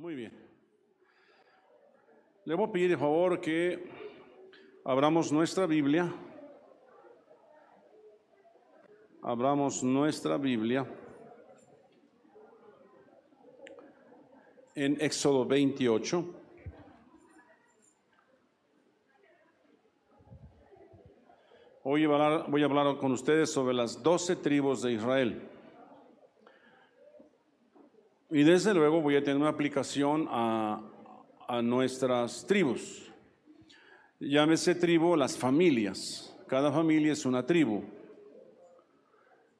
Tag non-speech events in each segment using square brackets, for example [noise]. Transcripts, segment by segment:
Muy bien. Le voy a pedir de favor que abramos nuestra Biblia. Abramos nuestra Biblia en Éxodo 28. Hoy voy a hablar, voy a hablar con ustedes sobre las doce tribus de Israel. Y desde luego voy a tener una aplicación a, a nuestras tribus. Llámese tribu las familias. Cada familia es una tribu.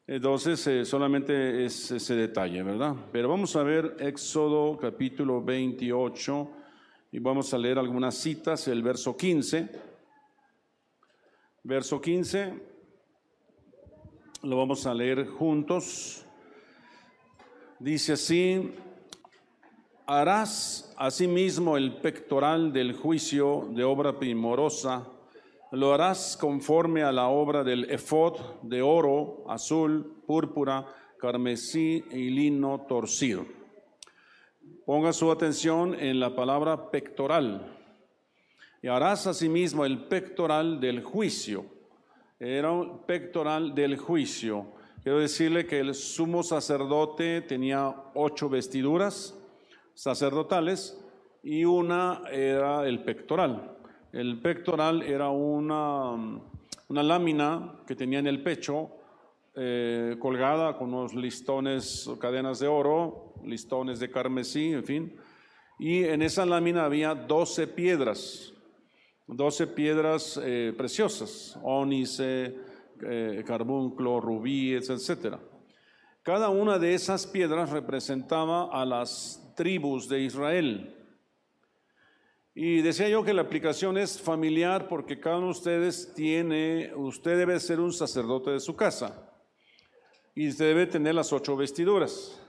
Entonces, eh, solamente es ese detalle, ¿verdad? Pero vamos a ver Éxodo capítulo 28 y vamos a leer algunas citas, el verso 15. Verso 15, lo vamos a leer juntos. Dice así, harás asimismo el pectoral del juicio de obra primorosa, lo harás conforme a la obra del efod de oro, azul, púrpura, carmesí y lino torcido. Ponga su atención en la palabra pectoral. Y harás asimismo el pectoral del juicio. Era un pectoral del juicio. Quiero decirle que el sumo sacerdote tenía ocho vestiduras sacerdotales y una era el pectoral. El pectoral era una, una lámina que tenía en el pecho eh, colgada con unos listones, cadenas de oro, listones de carmesí, en fin. Y en esa lámina había doce piedras, doce piedras eh, preciosas, ónice, eh, carbunclo, rubíes, etc. Cada una de esas piedras representaba a las tribus de Israel. Y decía yo que la aplicación es familiar porque cada uno de ustedes tiene, usted debe ser un sacerdote de su casa y usted debe tener las ocho vestiduras.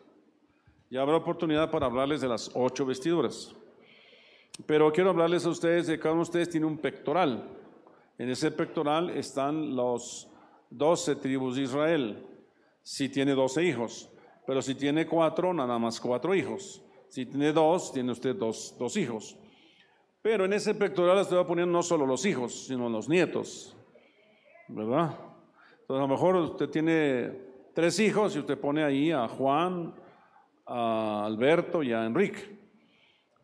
Y habrá oportunidad para hablarles de las ocho vestiduras. Pero quiero hablarles a ustedes de cada uno de ustedes tiene un pectoral. En ese pectoral están los doce tribus de Israel. Si tiene doce hijos, pero si tiene cuatro, nada más cuatro hijos. Si tiene dos, tiene usted dos, dos hijos. Pero en ese pectoral usted va poner no solo los hijos, sino los nietos. ¿Verdad? Entonces a lo mejor usted tiene tres hijos y usted pone ahí a Juan, a Alberto y a Enrique.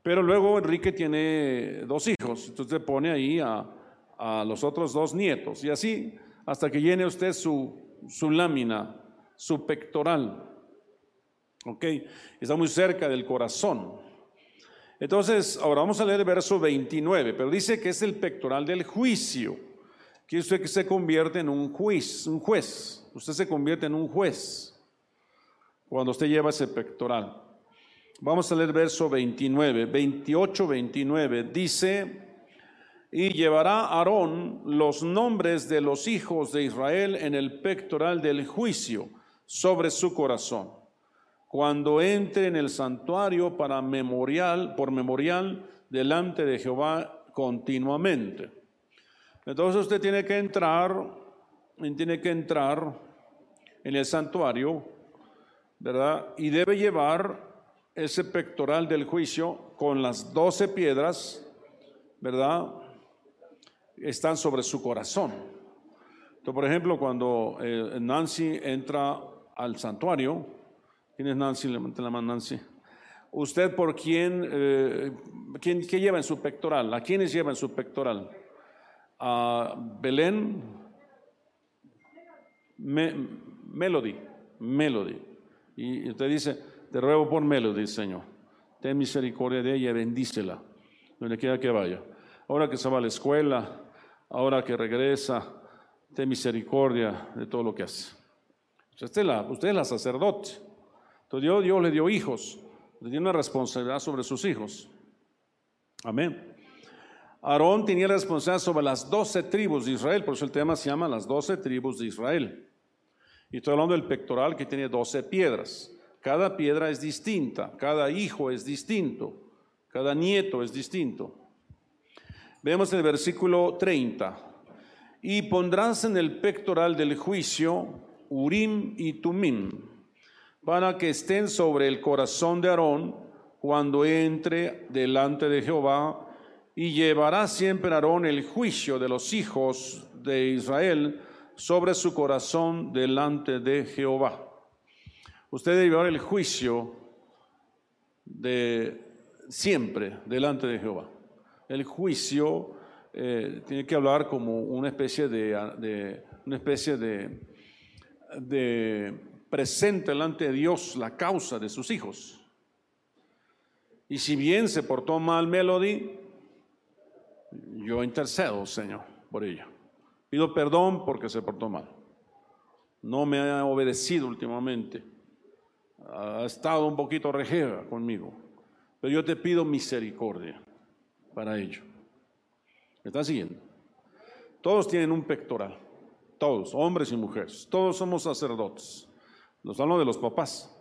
Pero luego Enrique tiene dos hijos, entonces pone ahí a, a los otros dos nietos y así hasta que llene usted su, su lámina, su pectoral. ¿Ok? Está muy cerca del corazón. Entonces, ahora vamos a leer el verso 29, pero dice que es el pectoral del juicio. Quiere usted que se convierte en un juez, un juez. Usted se convierte en un juez cuando usted lleva ese pectoral. Vamos a leer verso 29, 28, 29. Dice, y llevará Aarón los nombres de los hijos de Israel en el pectoral del juicio sobre su corazón, cuando entre en el santuario para memorial, por memorial delante de Jehová continuamente. Entonces usted tiene que entrar, tiene que entrar en el santuario, ¿verdad? Y debe llevar ese pectoral del juicio con las doce piedras, ¿verdad? Están sobre su corazón. Entonces, por ejemplo, cuando eh, Nancy entra al santuario, ¿quién es Nancy? Levante la mano, Nancy. ¿Usted por quién, eh, quién, qué lleva en su pectoral? ¿A quiénes lleva en su pectoral? A Belén, Melody, Melody. Y usted dice, te ruego por Melody, Señor. Ten misericordia de ella bendícela, donde quiera que vaya. Ahora que se va a la escuela, ahora que regresa, ten misericordia de todo lo que hace. Usted es la, usted es la sacerdote. Dios, Dios le dio hijos, le dio una responsabilidad sobre sus hijos. Amén. Aarón tenía responsabilidad sobre las doce tribus de Israel, por eso el tema se llama las doce tribus de Israel. Y estoy hablando del pectoral que tiene doce piedras. Cada piedra es distinta, cada hijo es distinto, cada nieto es distinto. Vemos el versículo 30. Y pondrás en el pectoral del juicio Urim y Tumim, para que estén sobre el corazón de Aarón, cuando entre delante de Jehová, y llevará siempre Aarón el juicio de los hijos de Israel sobre su corazón delante de Jehová. Usted debe llevar el juicio de siempre delante de Jehová. El juicio eh, tiene que hablar como una especie de, una especie de, presente delante de Dios la causa de sus hijos. Y si bien se portó mal Melody, yo intercedo, Señor, por ella. Pido perdón porque se portó mal. No me ha obedecido últimamente. Ha estado un poquito rejega conmigo. Pero yo te pido misericordia para ello. ¿Me están siguiendo? Todos tienen un pectoral. Todos, hombres y mujeres. Todos somos sacerdotes. Los hablo de los papás.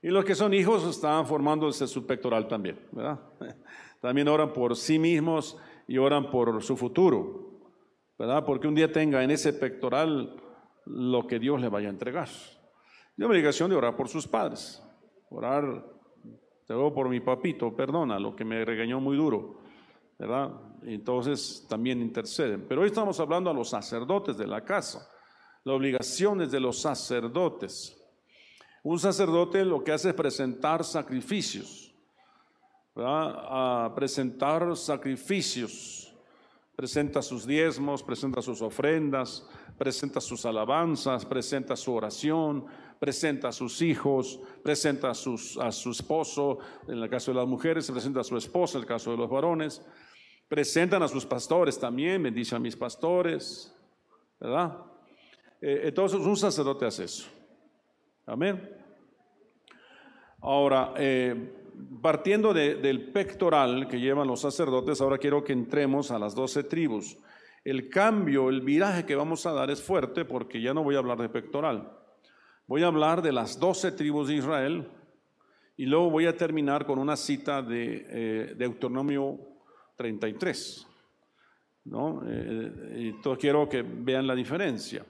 Y los que son hijos están formándose su pectoral también, ¿verdad? [laughs] También oran por sí mismos y oran por su futuro, ¿verdad? Porque un día tenga en ese pectoral lo que Dios le vaya a entregar. Y obligación de orar por sus padres, orar, te por mi papito, perdona, lo que me regañó muy duro, ¿verdad? Entonces también interceden. Pero hoy estamos hablando a los sacerdotes de la casa, las obligaciones de los sacerdotes. Un sacerdote lo que hace es presentar sacrificios, a presentar sacrificios, presenta sus diezmos, presenta sus ofrendas, presenta sus alabanzas, presenta su oración, presenta a sus hijos, presenta a, sus, a su esposo, en el caso de las mujeres, presenta a su esposa, en el caso de los varones, presentan a sus pastores también, bendice a mis pastores, ¿verdad? Eh, entonces un sacerdote hace eso. Amén. Ahora, eh, partiendo del pectoral que llevan los sacerdotes, ahora quiero que entremos a las doce tribus. El cambio, el viraje que vamos a dar es fuerte porque ya no voy a hablar de pectoral. Voy a hablar de las doce tribus de Israel y luego voy a terminar con una cita de eh, Deuteronomio 33. ¿no? Eh, entonces quiero que vean la diferencia.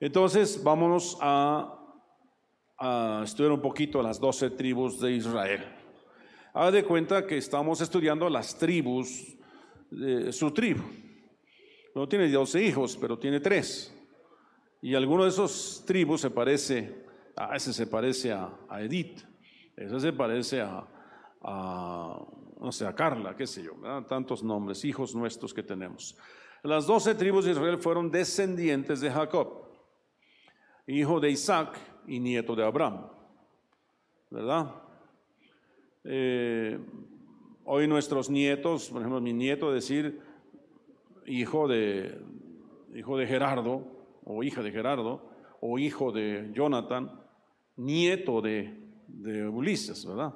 Entonces, vámonos a, estudiar un poquito las doce tribus de Israel. Haga de cuenta que estamos estudiando las tribus, su tribu. No tiene doce hijos, pero tiene tres. Y alguno de esos tribus se parece, a ese se parece a, Edith, ese se parece a, sé, a Carla, qué sé yo, tantos nombres, hijos nuestros que tenemos. Las doce tribus de Israel fueron descendientes de Jacob hijo de Isaac y nieto de Abraham. ¿Verdad? Eh, hoy nuestros nietos, por ejemplo, mi nieto decir hijo de, hijo de Gerardo o hija de Gerardo o hijo de Jonathan, nieto de, Ulises, ¿verdad?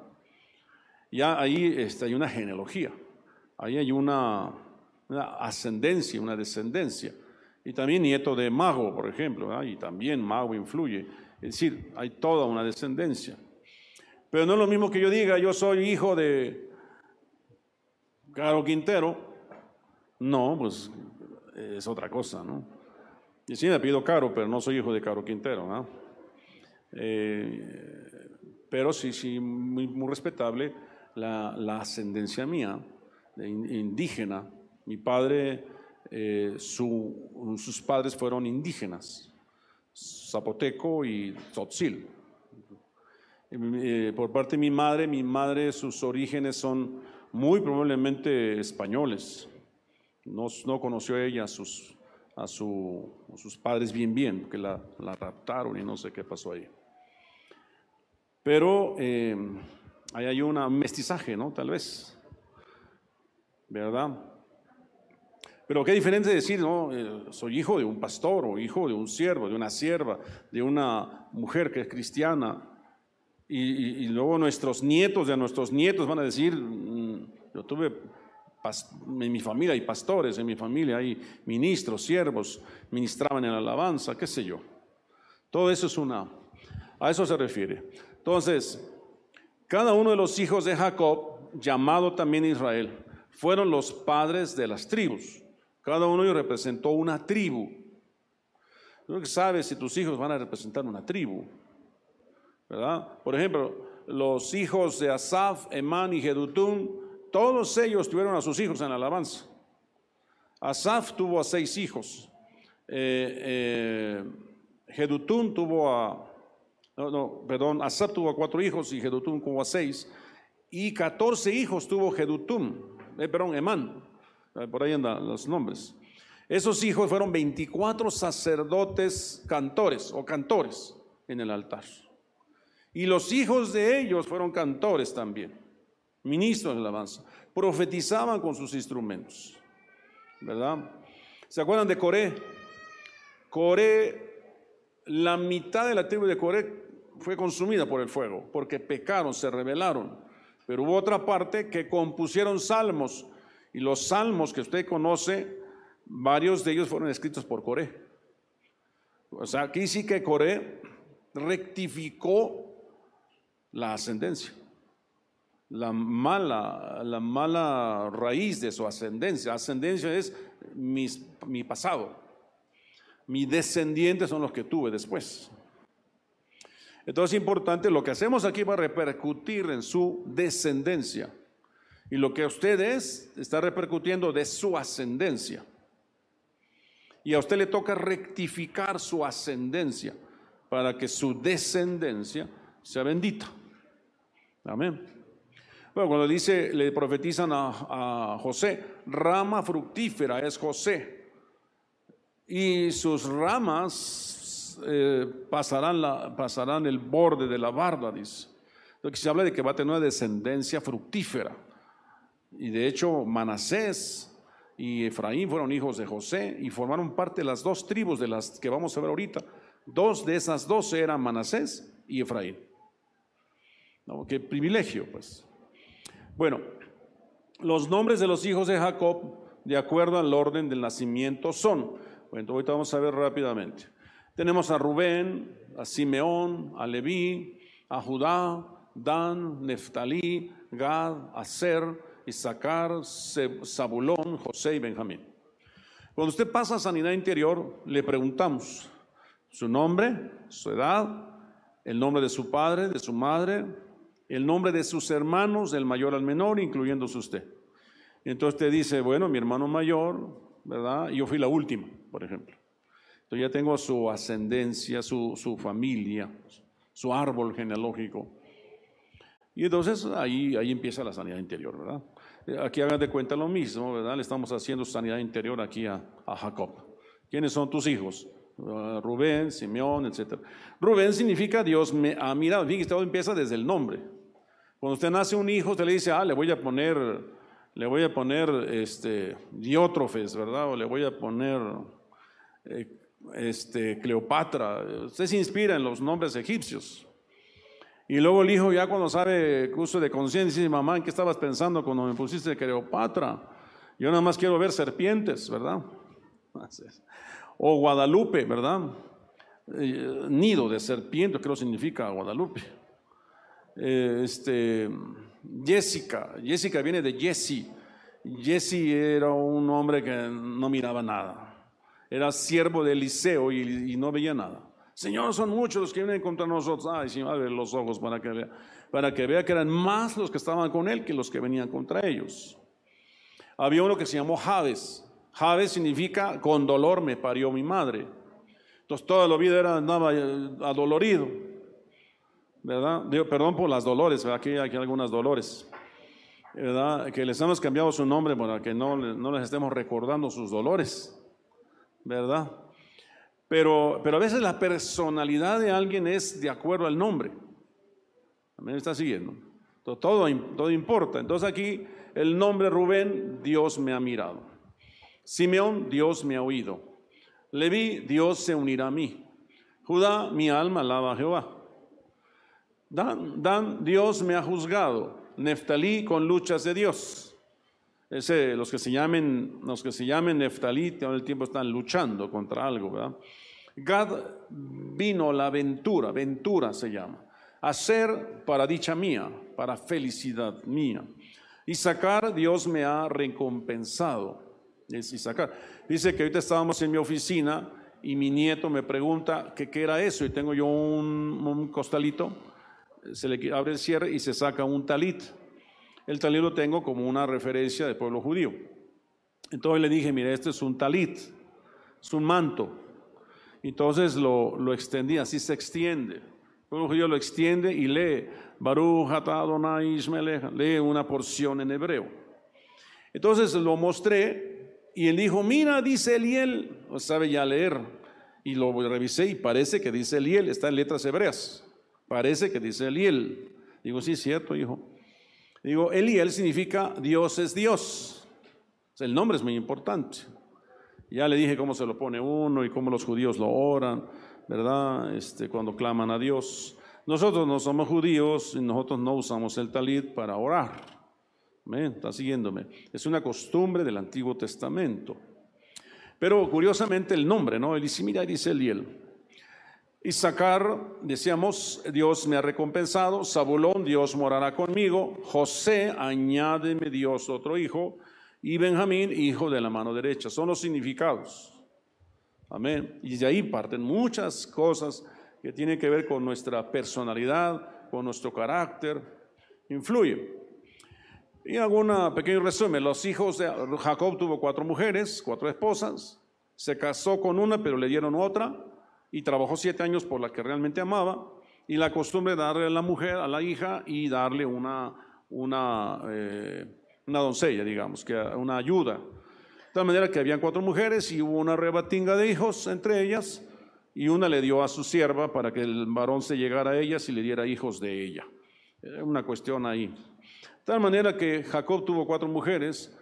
Ya ahí está, hay una genealogía, ahí hay una, ascendencia, una descendencia. Y también nieto de Mago, por ejemplo, y también Mago influye. Es decir, hay toda una descendencia. Pero no es lo mismo que yo diga, yo soy hijo de Caro Quintero. No, pues es otra cosa, ¿no? Y sí me pido Caro, pero no soy hijo de Caro Quintero, ¿no? Eh, pero sí, sí, muy, respetable la, la, ascendencia mía, indígena. Mi padre eh, sus padres fueron indígenas, zapoteco y tzotzil. Eh, por parte de mi madre, mi madre, sus orígenes son muy probablemente españoles. No, no conoció ella a sus, padres bien bien, porque la, raptaron y no sé qué pasó ahí. Pero eh, ahí hay un mestizaje, ¿no? Tal vez. ¿Verdad? Pero qué diferente decir, no, eh, soy hijo de un pastor o hijo de un siervo, de una sierva, de una mujer que es cristiana. Y, luego nuestros nietos de nuestros nietos van a decir, mm, yo tuve en mi familia hay pastores, en mi familia hay ministros, siervos, ministraban en la alabanza, qué sé yo. Todo eso es una, a eso se refiere. Entonces, cada uno de los hijos de Jacob, llamado también Israel, fueron los padres de las tribus. Cada uno ellos representó una tribu. Tú que sabes si tus hijos van a representar una tribu. ¿Verdad? Por ejemplo, los hijos de Asaf, Emán y Jedutún, todos ellos tuvieron a sus hijos en la alabanza. Asaf tuvo a seis hijos. Eh, eh, tuvo a, no, no, perdón, Asaf tuvo cuatro hijos y Jedutún tuvo seis. Y catorce hijos tuvo Jedutún, eh, perdón, Emán. Eh, por ahí andan los nombres. Esos hijos fueron 24 sacerdotes cantores o cantores en el altar. Y los hijos de ellos fueron cantores también, ministros de alabanza. Profetizaban con sus instrumentos. ¿Verdad? ¿Se acuerdan de Coré? Coré, la mitad de la tribu de Coré fue consumida por el fuego, porque pecaron, se rebelaron. Pero hubo otra parte que compusieron salmos. Y los salmos que usted conoce, varios de ellos fueron escritos por Coré. O sea, aquí sí que Coré rectificó la ascendencia. La mala, la mala raíz de su ascendencia. Ascendencia es mi pasado. Mi descendientes son los que tuve después. Entonces es importante, lo que hacemos aquí va a repercutir en su descendencia. Y lo que usted es está repercutiendo de su ascendencia. Y a usted le toca rectificar su ascendencia para que su descendencia sea bendita. Amén. Bueno, cuando dice, le profetizan a, José, rama fructífera es José. Y sus ramas eh, pasarán, la, pasarán el borde de la barba, dice. Entonces se habla de que va a tener una descendencia fructífera. Y de hecho, Manasés y Efraín fueron hijos de José y formaron parte de las dos tribus de las que vamos a ver ahorita. Dos de esas dos eran Manasés y Efraín. Qué privilegio, pues. Bueno, los nombres de los hijos de Jacob, de acuerdo al orden del nacimiento, son, bueno, ahorita vamos a ver rápidamente. Tenemos a Rubén, a Simeón, a Leví, a Judá, Dan, Neftalí, Gad, Aser, Isaacar, Zabulón, José y Benjamín. Cuando usted pasa a sanidad interior, le preguntamos su nombre, su edad, el nombre de su padre, de su madre, el nombre de sus hermanos, del mayor al menor, incluyéndose usted. Entonces te dice, bueno, mi hermano mayor, ¿verdad? Yo fui la última, por ejemplo. Entonces ya tengo su ascendencia, su, su familia, su árbol genealógico. Y entonces ahí, ahí empieza la sanidad interior, ¿verdad? Aquí hagan de cuenta lo mismo, ¿verdad? Le estamos haciendo sanidad interior aquí a, a Jacob. ¿Quiénes son tus hijos? Uh, Rubén, Simeón, etc. Rubén significa Dios me ha mirado. Fíjate, todo empieza desde el nombre. Cuando usted nace un hijo, usted le dice, ah, le voy a poner, le voy a poner este, diótrofes, ¿verdad? O le voy a poner eh, este, Cleopatra. Usted se inspira en los nombres egipcios. Y luego el hijo ya cuando sabe uso de conciencia dice, mamá, ¿en qué estabas pensando cuando me pusiste Cleopatra? Yo nada más quiero ver serpientes, ¿verdad? [laughs] O Guadalupe, ¿verdad? Eh, nido de serpiente, creo significa Guadalupe. Eh, este, Jessica, Jessica viene de Jesse. Jesse era un hombre que no miraba nada. Era siervo de Eliseo y, no veía nada. Señor, son muchos los que vienen contra nosotros. Ay, Señor, abre los ojos para que vea, para que vea que eran más los que estaban con él que los que venían contra ellos. Había uno que se llamó Jades. Jades significa con dolor me parió mi madre. Entonces toda la vida era, andaba eh, adolorido. ¿verdad? Digo, perdón por las dolores, aquí hay algunas dolores, ¿verdad? Que les hemos cambiado su nombre para que no, no les estemos recordando sus dolores, ¿verdad? Pero, pero a veces la personalidad de alguien es de acuerdo al nombre. ¿Me está siguiendo? Todo, todo, todo importa. Entonces aquí el nombre Rubén, Dios me ha mirado. Simeón, Dios me ha oído. Leví, Dios se unirá a mí. Judá, mi alma alaba a Jehová. Dan, Dios me ha juzgado. Neftalí con luchas de Dios. Ese, los que se llamen, los que se llamen Neftalí, todo el tiempo están luchando contra algo, ¿verdad? Gad vino la aventura, ventura se llama, a ser para dicha mía, para felicidad mía. Y sacar, Dios me ha recompensado. Es Isaacar. Dice que ahorita estábamos en mi oficina y mi nieto me pregunta que qué era eso y tengo yo un, un costalito se le abre el cierre y se saca un talit. El talit lo tengo como una referencia del pueblo judío. Entonces le dije, mire, este es un talit, es un manto. Entonces lo, lo extendí, así se extiende. El pueblo judío lo extiende y lee, Baruch Adonai lee una porción en hebreo. Entonces lo mostré y él dijo, mira, dice Eliel, sabe ya leer. Y lo revisé y parece que dice Eliel, está en letras hebreas. Parece que dice Eliel. Digo, sí, cierto, hijo. Digo, Eliel significa Dios es Dios. el nombre es muy importante. Ya le dije cómo se lo pone uno y cómo los judíos lo oran, ¿verdad? Este, cuando claman a Dios. Nosotros no somos judíos y nosotros no usamos el talit para orar. ¿Está siguiéndome? Es una costumbre del Antiguo Testamento. Pero curiosamente el nombre, ¿no? Él dice, mira, dice Eliel. Isaacar, decíamos, Dios me ha recompensado. Zabulón, Dios morará conmigo. José, añádeme Dios otro hijo. Y Benjamín, hijo de la mano derecha. Son los significados. Amén. Y de ahí parten muchas cosas que tienen que ver con nuestra personalidad, con nuestro carácter. Influye. Y hago un pequeño resumen. Los hijos de Jacob tuvo cuatro mujeres, cuatro esposas. Se casó con una, pero le dieron otra y trabajó siete años por la que realmente amaba, y la costumbre de darle a la mujer, a la hija, y darle una, una, eh, una doncella, digamos, que una ayuda. De tal manera que habían cuatro mujeres y hubo una rebatinga de hijos entre ellas, y una le dio a su sierva para que el varón se llegara a ellas y le diera hijos de ella. Una cuestión ahí. De tal manera que Jacob tuvo cuatro mujeres,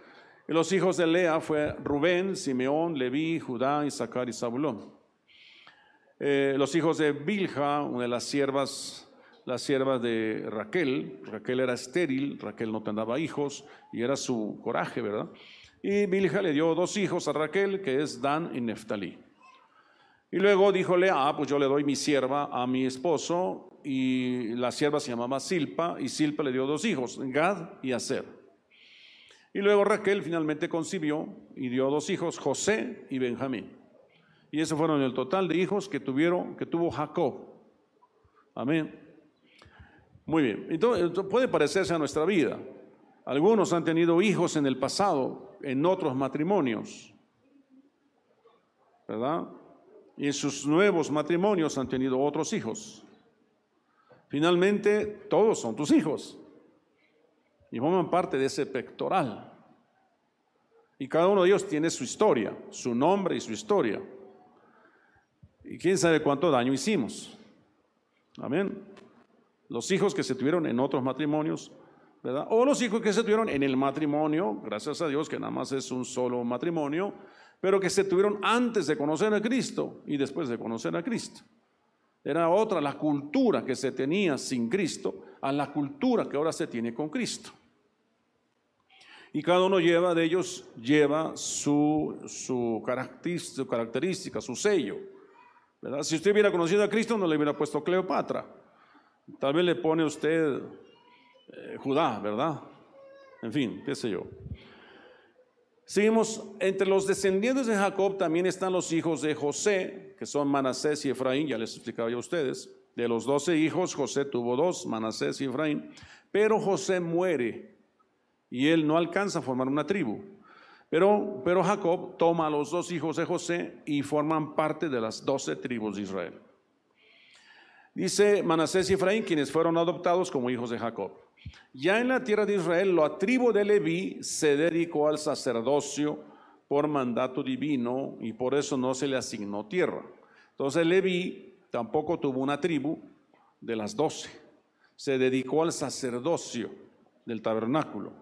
y los hijos de Lea fue Rubén, Simeón, Leví, Judá, Isaacar y Zabulón. Eh, los hijos de Bilja, una de las siervas, las siervas de Raquel, Raquel era estéril, Raquel no tenía hijos y era su coraje, ¿verdad? Y Bilja le dio dos hijos a Raquel, que es Dan y Neftalí. Y luego díjole, ah, pues yo le doy mi sierva a mi esposo, y la sierva se llamaba Silpa, y Silpa le dio dos hijos, Gad y Aser. Y luego Raquel finalmente concibió y dio dos hijos, José y Benjamín. Y esos fueron el total de hijos que tuvieron, que tuvo Jacob. Amén. Muy bien. Entonces, puede parecerse a nuestra vida. Algunos han tenido hijos en el pasado, en otros matrimonios. ¿Verdad? Y en sus nuevos matrimonios han tenido otros hijos. Finalmente, todos son tus hijos. Y forman parte de ese pectoral. Y cada uno de ellos tiene su historia, su nombre y su historia. Y quién sabe cuánto daño hicimos. Amén. Los hijos que se tuvieron en otros matrimonios, ¿verdad? O los hijos que se tuvieron en el matrimonio, gracias a Dios que nada más es un solo matrimonio, pero que se tuvieron antes de conocer a Cristo y después de conocer a Cristo. Era otra la cultura que se tenía sin Cristo a la cultura que ahora se tiene con Cristo. Y cada uno lleva de ellos, lleva su, su, característica, su sello. Si usted hubiera conocido a Cristo, no le hubiera puesto Cleopatra. Tal vez le pone usted eh, Judá, ¿verdad? En fin, qué sé yo. Seguimos, entre los descendientes de Jacob también están los hijos de José, que son Manasés y Efraín, ya les explicaba yo a ustedes. De los doce hijos, José tuvo dos, Manasés y Efraín, pero José muere y él no alcanza a formar una tribu. Pero, pero Jacob toma a los dos hijos de José y forman parte de las doce tribus de Israel. Dice Manasés y Efraín, quienes fueron adoptados como hijos de Jacob. Ya en la tierra de Israel, la tribu de Leví se dedicó al sacerdocio por mandato divino y por eso no se le asignó tierra. Entonces Leví tampoco tuvo una tribu de las doce. Se dedicó al sacerdocio del tabernáculo.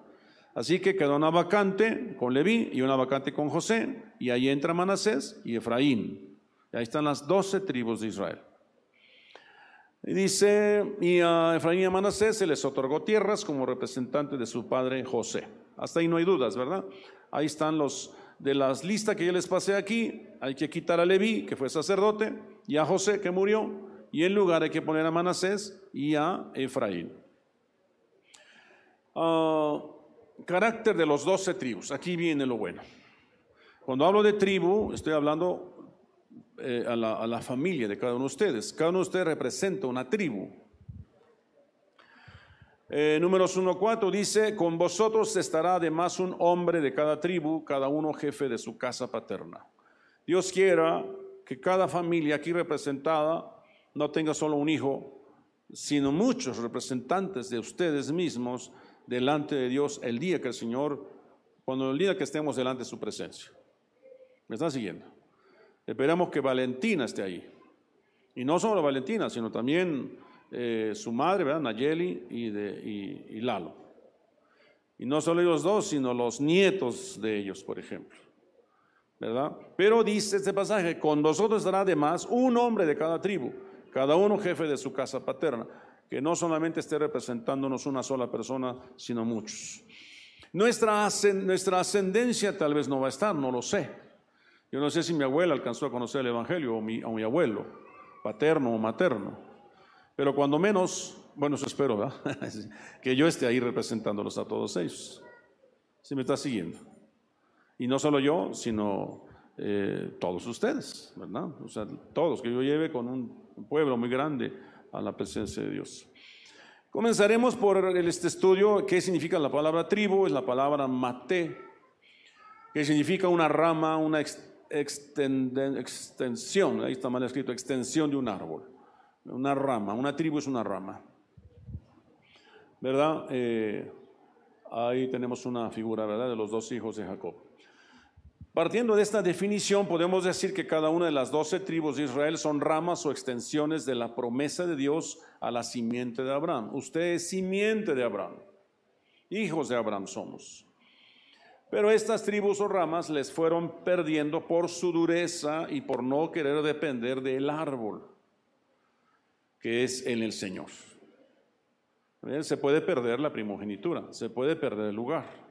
Así que quedó una vacante con Leví y una vacante con José, y ahí entra Manasés y Efraín. Y ahí están las doce tribus de Israel. Y dice, y a Efraín y a Manasés se les otorgó tierras como representante de su padre José. Hasta ahí no hay dudas, ¿verdad? Ahí están los de las listas que yo les pasé aquí. Hay que quitar a Leví, que fue sacerdote, y a José, que murió, y en lugar hay que poner a Manasés y a Efraín. Ah, carácter de los doce tribus. Aquí viene lo bueno. Cuando hablo de tribu, estoy hablando eh, a, la, familia de cada uno de ustedes. Cada uno de ustedes representa una tribu. Eh, números 1.4 dice, con vosotros estará además un hombre de cada tribu, cada uno jefe de su casa paterna. Dios quiera que cada familia aquí representada no tenga solo un hijo, sino muchos representantes de ustedes mismos delante de Dios el día que el Señor, cuando el día que estemos delante de su presencia. ¿Me están siguiendo? Esperamos que Valentina esté ahí. Y no solo Valentina, sino también eh, su madre, ¿verdad? Nayeli y, de, y Lalo. Y no solo ellos dos, sino los nietos de ellos, por ejemplo. ¿Verdad? Pero dice este pasaje, con vosotros estará además un hombre de cada tribu cada uno jefe de su casa paterna, que no solamente esté representándonos una sola persona, sino muchos. Nuestra, ascendencia tal vez no va a estar, no lo sé. Yo no sé si mi abuela alcanzó a conocer el Evangelio o mi, abuelo, paterno o materno, pero cuando menos, bueno, eso espero, ¿verdad? [laughs] que yo esté ahí representándolos a todos ellos. Si me está siguiendo. Y no solo yo, sino eh, todos ustedes, ¿verdad? O sea, todos, que yo lleve con un pueblo muy grande a la presencia de Dios. Comenzaremos por este estudio, ¿qué significa la palabra tribu? Es la palabra mate, que significa una rama, una extensión, ahí está mal escrito, extensión de un árbol, una rama, una tribu es una rama. ¿Verdad? Eh, ahí tenemos una figura, ¿verdad? De los dos hijos de Jacob. Partiendo de esta definición, podemos decir que cada una de las doce tribus de Israel son ramas o extensiones de la promesa de Dios a la simiente de Abraham. Usted es simiente de Abraham. Hijos de Abraham somos. Pero estas tribus o ramas les fueron perdiendo por su dureza y por no querer depender del árbol, que es en el Señor. Se puede perder la primogenitura, se puede perder el lugar.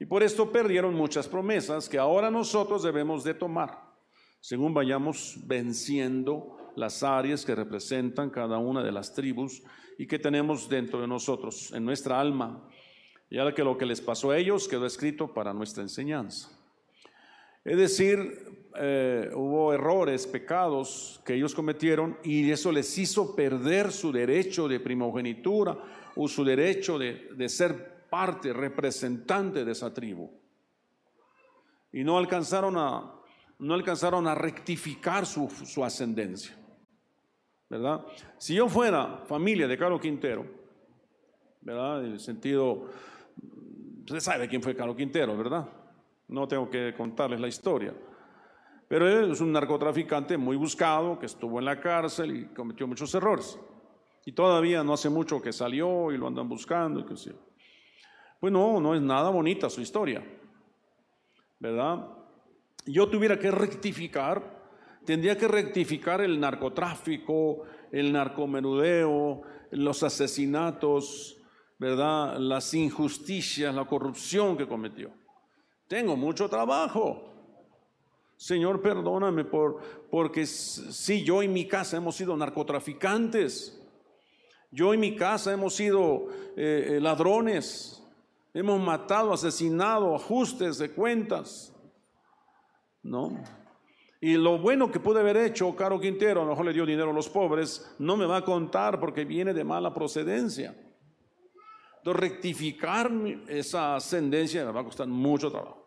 Y por esto perdieron muchas promesas que ahora nosotros debemos de tomar, según vayamos venciendo las áreas que representan cada una de las tribus y que tenemos dentro de nosotros, en nuestra alma. Y ahora que lo que les pasó a ellos quedó escrito para nuestra enseñanza. Es decir, eh, hubo errores, pecados que ellos cometieron y eso les hizo perder su derecho de primogenitura o su derecho de, de ser parte representante de esa tribu. Y no alcanzaron a, no alcanzaron a rectificar su, ascendencia. ¿Verdad? Si yo fuera familia de Carlos Quintero, ¿verdad? En el sentido, usted sabe quién fue Carlos Quintero, ¿verdad? No tengo que contarles la historia. Pero él es un narcotraficante muy buscado, que estuvo en la cárcel y cometió muchos errores. Y todavía no hace mucho que salió y lo andan buscando y que. Pues no, no es nada bonita su historia, ¿verdad? Yo tuviera que rectificar, tendría que rectificar el narcotráfico, el narcomenudeo, los asesinatos, ¿verdad? Las injusticias, la corrupción que cometió. Tengo mucho trabajo. Señor, perdóname por, porque sí, yo y mi casa hemos sido narcotraficantes. Yo y mi casa hemos sido eh, eh, ladrones. Hemos matado, asesinado, ajustes de cuentas. ¿No? Y lo bueno que pude haber hecho, Caro Quintero, a lo mejor le dio dinero a los pobres, no me va a contar porque viene de mala procedencia. Entonces, rectificar esa ascendencia me va a costar mucho trabajo.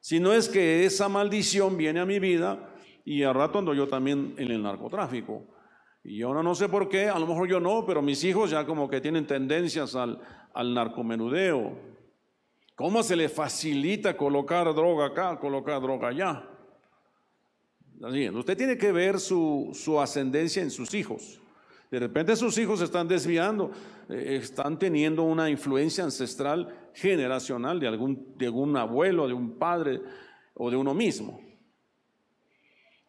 Si no es que esa maldición viene a mi vida y al rato ando yo también en el narcotráfico. Y ahora no sé por qué, a lo mejor yo no, pero mis hijos ya como que tienen tendencias al, al narcomenudeo. ¿Cómo se le facilita colocar droga acá, colocar droga allá? usted tiene que ver su, ascendencia en sus hijos. De repente sus hijos están desviando, eh, están teniendo una influencia ancestral generacional de algún, de algún abuelo, de un padre o de uno mismo.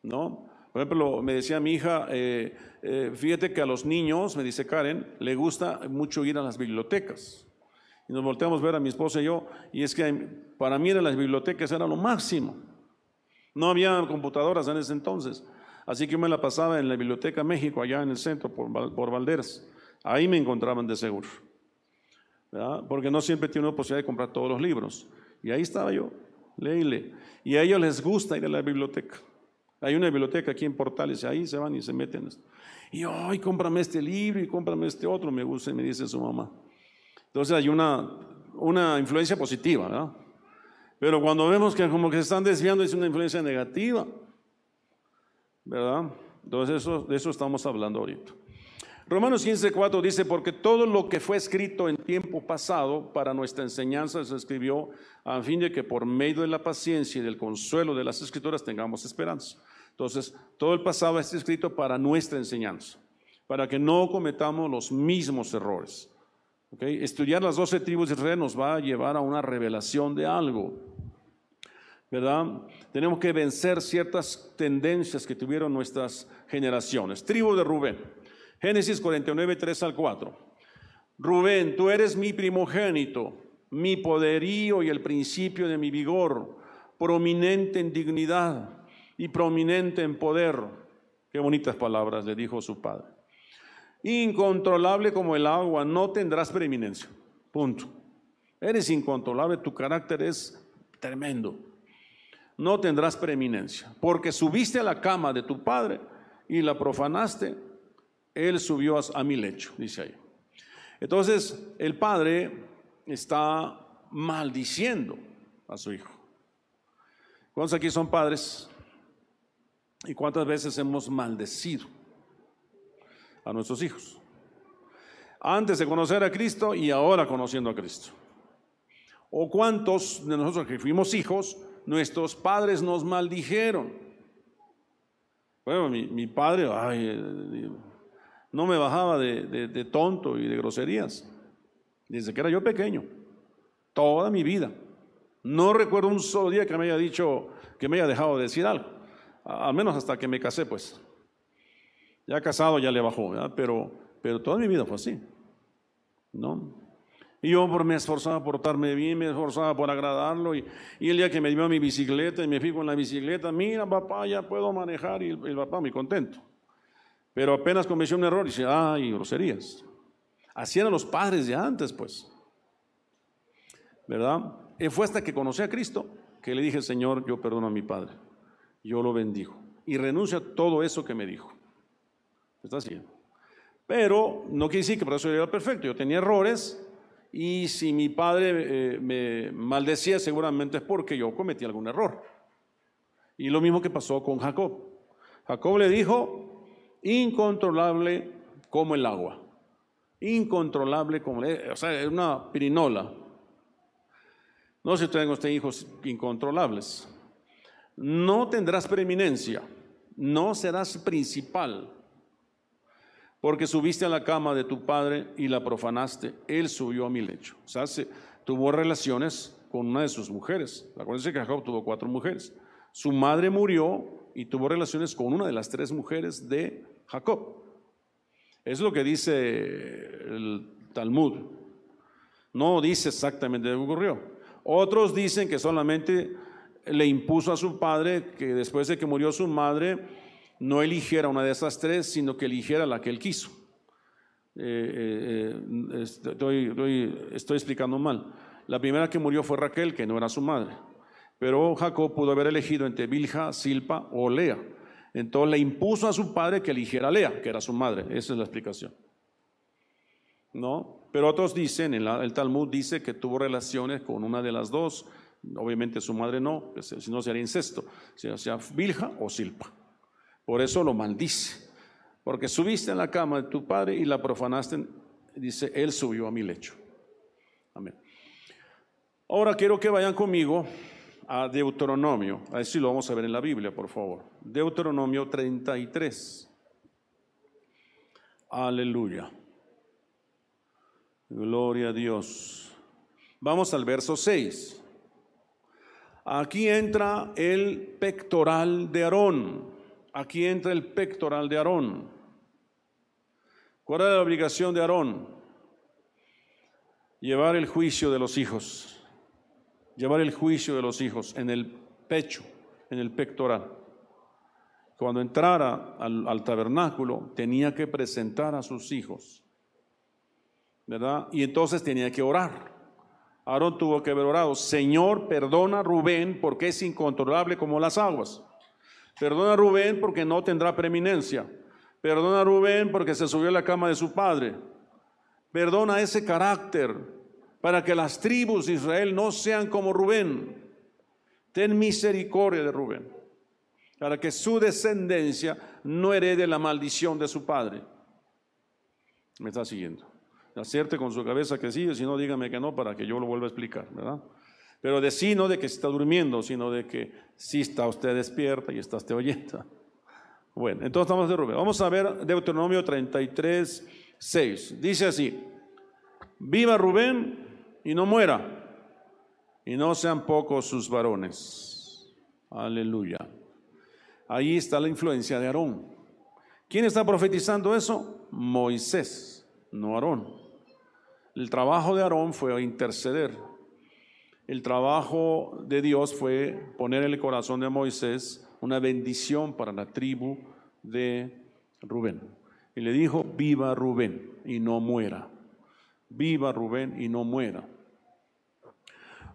¿No? Por ejemplo, me decía mi hija, eh, eh, fíjate que a los niños, me dice Karen, le gusta mucho ir a las bibliotecas. Y nos volteamos a ver a mi esposa y yo, y es que para mí en las bibliotecas era lo máximo. No había computadoras en ese entonces. Así que yo me la pasaba en la Biblioteca México, allá en el centro, por, por Valderas. Ahí me encontraban de seguro. Porque no siempre tiene la posibilidad de comprar todos los libros. Y ahí estaba yo, leíle. Y a ellos les gusta ir a la biblioteca. Hay una biblioteca aquí en Portales, ahí se van y se meten. Y yo, ay, cómprame este libro y cómprame este otro, me gusta me dice su mamá. Entonces hay una, una influencia positiva, ¿verdad? Pero cuando vemos que como que se están desviando es una influencia negativa, ¿verdad? Entonces eso, de eso estamos hablando ahorita. Romanos 15:4 dice, porque todo lo que fue escrito en tiempo pasado para nuestra enseñanza se escribió a fin de que por medio de la paciencia y del consuelo de las escrituras tengamos esperanza. Entonces, todo el pasado está escrito para nuestra enseñanza, para que no cometamos los mismos errores. Estudiar las doce tribus de Israel nos va a llevar a una revelación de algo. ¿Verdad? Tenemos que vencer ciertas tendencias que tuvieron nuestras generaciones. Tribu de Rubén. Génesis 49, 3 al 4. Rubén, tú eres mi primogénito, mi poderío y el principio de mi vigor, prominente en dignidad y prominente en poder. Qué bonitas palabras le dijo su padre. Incontrolable como el agua, no tendrás preeminencia. Punto. Eres incontrolable, tu carácter es tremendo. No tendrás preeminencia, porque subiste a la cama de tu padre y la profanaste él subió a, mi lecho, dice ahí. Entonces, el padre está maldiciendo a su hijo. ¿Cuántos aquí son padres? ¿Y cuántas veces hemos maldecido a nuestros hijos? Antes de conocer a Cristo y ahora conociendo a Cristo. ¿O cuántos de nosotros que fuimos hijos, nuestros padres nos maldijeron? Bueno, mi, padre, ay, no me bajaba de, tonto y de groserías, desde que era yo pequeño, toda mi vida. No recuerdo un solo día que me haya dicho, que me haya dejado de decir algo, al menos hasta que me casé, pues. Ya casado ya le bajó, Pero, pero toda mi vida fue así, ¿no? Y yo me esforzaba por portarme bien, me esforzaba por agradarlo. Y, el día que me dio mi bicicleta y me fijo en la bicicleta, mira papá, ya puedo manejar. Y el, papá muy contento. Pero apenas cometió un error y dice, ay, groserías. Así eran los padres de antes, pues. ¿Verdad? Y fue hasta que conocí a Cristo que le dije, Señor, yo perdono a mi padre. Yo lo bendigo. Y renuncio a todo eso que me dijo. Está así. Pero no quiere decir que por eso yo era perfecto. Yo tenía errores. Y si mi padre eh, me maldecía, seguramente es porque yo cometí algún error. Y lo mismo que pasó con Jacob. Jacob le dijo, incontrolable como el agua. Incontrolable como, o sea, es una pirinola. No sé si tengo usted hijos incontrolables. No tendrás preeminencia, no serás principal, porque subiste a la cama de tu padre y la profanaste. Él subió a mi lecho. O sea, tuvo relaciones con una de sus mujeres. Acuérdense que Jacob tuvo cuatro mujeres. Su madre murió y tuvo relaciones con una de las tres mujeres de Jacob. Es lo que dice el Talmud. No dice exactamente lo que ocurrió. Otros dicen que solamente le impuso a su padre que después de que murió su madre no eligiera una de esas tres, sino que eligiera la que él quiso. Eh, eh, estoy, estoy explicando mal. La primera que murió fue Raquel, que no era su madre. Pero Jacob pudo haber elegido entre Bilja, Silpa o Lea. Entonces le impuso a su padre que eligiera a Lea, que era su madre. Esa es la explicación. ¿No? Pero otros dicen, el, Talmud dice que tuvo relaciones con una de las dos. Obviamente su madre no, si no sería incesto, sea Bilja o Silpa. Por eso lo maldice. Porque subiste en la cama de tu padre y la profanaste, dice, él subió a mi lecho. Amén. Ahora quiero que vayan conmigo a Deuteronomio. Así lo vamos a ver en la Biblia, por favor. Deuteronomio 33. Aleluya. Gloria a Dios. Vamos al verso 6. Aquí entra el pectoral de Aarón. Aquí entra el pectoral de Aarón. ¿Cuál era la obligación de Aarón? Llevar el juicio de los hijos llevar el juicio de los hijos en el pecho, en el pectoral. Cuando entrara al, tabernáculo tenía que presentar a sus hijos, ¿verdad? Y entonces tenía que orar. Aarón tuvo que haber orado, Señor, perdona a Rubén porque es incontrolable como las aguas. Perdona a Rubén porque no tendrá preeminencia. Perdona a Rubén porque se subió a la cama de su padre. Perdona ese carácter para que las tribus de Israel no sean como Rubén. Ten misericordia de Rubén, para que su descendencia no herede la maldición de su padre. Me está siguiendo. Acierte con su cabeza que sí, si no, dígame que no, para que yo lo vuelva a explicar, ¿verdad? Pero de sí, no de que está durmiendo, sino de que sí está usted despierta y está usted oyendo. Bueno, entonces estamos de Rubén. Vamos a ver Deuteronomio 33, 6. Dice así, viva Rubén y no muera, y no sean pocos sus varones. Aleluya. Ahí está la influencia de Aarón. ¿Quién está profetizando eso? Moisés, no Aarón. El trabajo de Aarón fue interceder. El trabajo de Dios fue poner en el corazón de Moisés una bendición para la tribu de Rubén. Y le dijo, viva Rubén y no muera. Viva Rubén y no muera.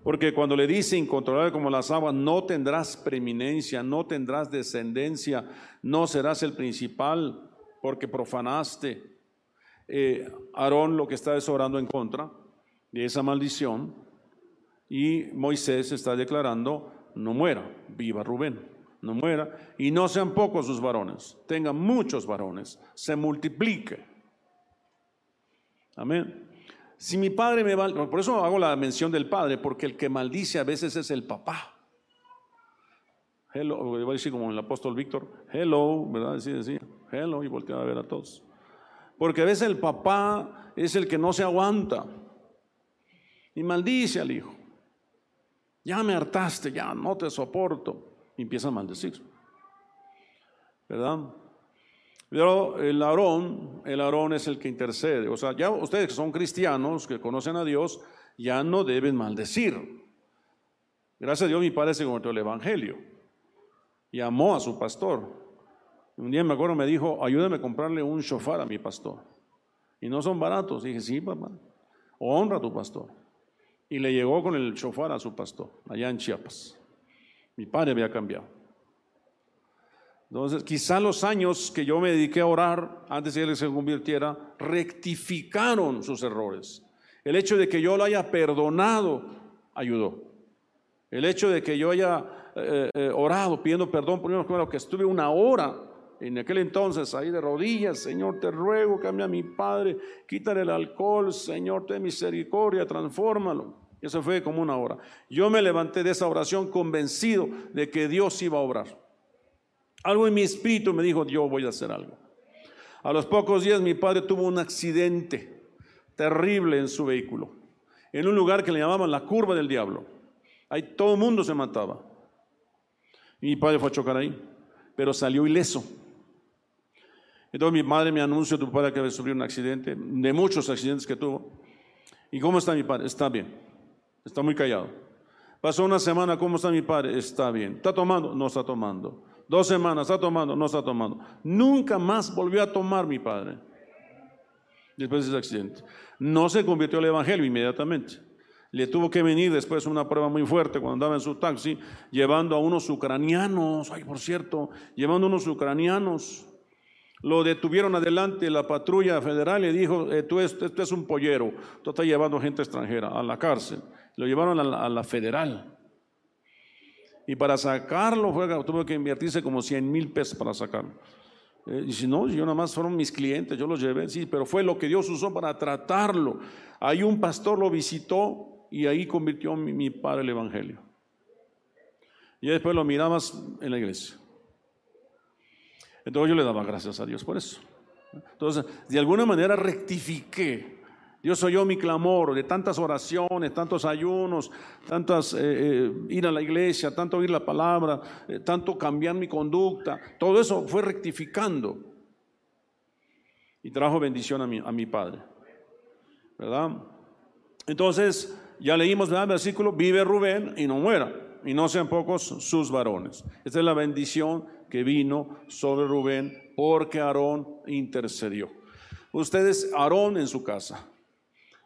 Porque cuando le dice incontrolable como las aguas, no tendrás preeminencia, no tendrás descendencia, no serás el principal porque profanaste. Eh, Aarón lo que está es orando en contra de esa maldición y Moisés está declarando, no muera, viva Rubén, no muera y no sean pocos sus varones, tengan muchos varones, se multiplique. Amén. Si mi padre me va, por eso hago la mención del padre, porque el que maldice a veces es el papá. Hello, voy a decir como el apóstol Víctor, hello, ¿verdad? Así decía, hello, y volteaba a ver a todos. Porque a veces el papá es el que no se aguanta y maldice al hijo. Ya me hartaste, ya no te soporto. Y empieza a maldecir. ¿Verdad? Pero el Aarón, el Aarón es el que intercede. O sea, ya ustedes que son cristianos, que conocen a Dios, ya no deben maldecir. Gracias a Dios mi padre se convirtió el Evangelio y amó a su pastor. Un día me acuerdo, me dijo, ayúdame a comprarle un shofar a mi pastor. Y no son baratos. dije, sí, papá, honra a tu pastor. Y le llegó con el shofar a su pastor, allá en Chiapas. Mi padre había cambiado. Entonces, quizá los años que yo me dediqué a orar antes de que él se convirtiera, rectificaron sus errores. El hecho de que yo lo haya perdonado ayudó. El hecho de que yo haya eh, eh, orado pidiendo perdón por lo que estuve una hora en aquel entonces ahí de rodillas, Señor, te ruego, cambia a mi padre, quítale el alcohol, Señor, ten misericordia, transfórmalo. Eso fue como una hora. Yo me levanté de esa oración convencido de que Dios iba a obrar. Algo en mi espíritu me dijo, yo voy a hacer algo. A los pocos días mi padre tuvo un accidente terrible en su vehículo, en un lugar que le llamaban la curva del diablo. Ahí todo el mundo se mataba. Y mi padre fue a chocar ahí, pero salió ileso. Entonces mi madre me anunció, tu padre que había sufrido un accidente, de muchos accidentes que tuvo. ¿Y cómo está mi padre? Está bien, está muy callado. Pasó una semana, ¿cómo está mi padre? Está bien. ¿Está tomando? No está tomando. Dos semanas, ¿está tomando? No está tomando. Nunca más volvió a tomar mi padre. Después de ese accidente. No se convirtió al Evangelio inmediatamente. Le tuvo que venir después una prueba muy fuerte cuando andaba en su taxi, llevando a unos ucranianos, ay, por cierto, llevando a unos ucranianos. Lo detuvieron adelante la patrulla federal y dijo, eh, tú, es, es un pollero, tú estás llevando gente extranjera a la cárcel. Lo llevaron a la federal. Y para sacarlo tuve que invertirse como 100 mil pesos para sacarlo. Eh, y si no, yo nada más fueron mis clientes, yo los llevé, sí, pero fue lo que Dios usó para tratarlo. Ahí un pastor lo visitó y ahí convirtió mi, mi padre el evangelio. Y después lo mirabas en la iglesia. Entonces yo le daba gracias a Dios por eso. Entonces, de alguna manera rectifiqué Dios oyó mi clamor de tantas oraciones, tantos ayunos, tantas eh, eh, ir a la iglesia, tanto oír la palabra, eh, tanto cambiar mi conducta. Todo eso fue rectificando y trajo bendición a mi, a mi padre. ¿Verdad? Entonces, ya leímos el versículo, vive Rubén y no muera, y no sean pocos sus varones. Esta es la bendición que vino sobre Rubén porque Aarón intercedió. Ustedes, Aarón en su casa,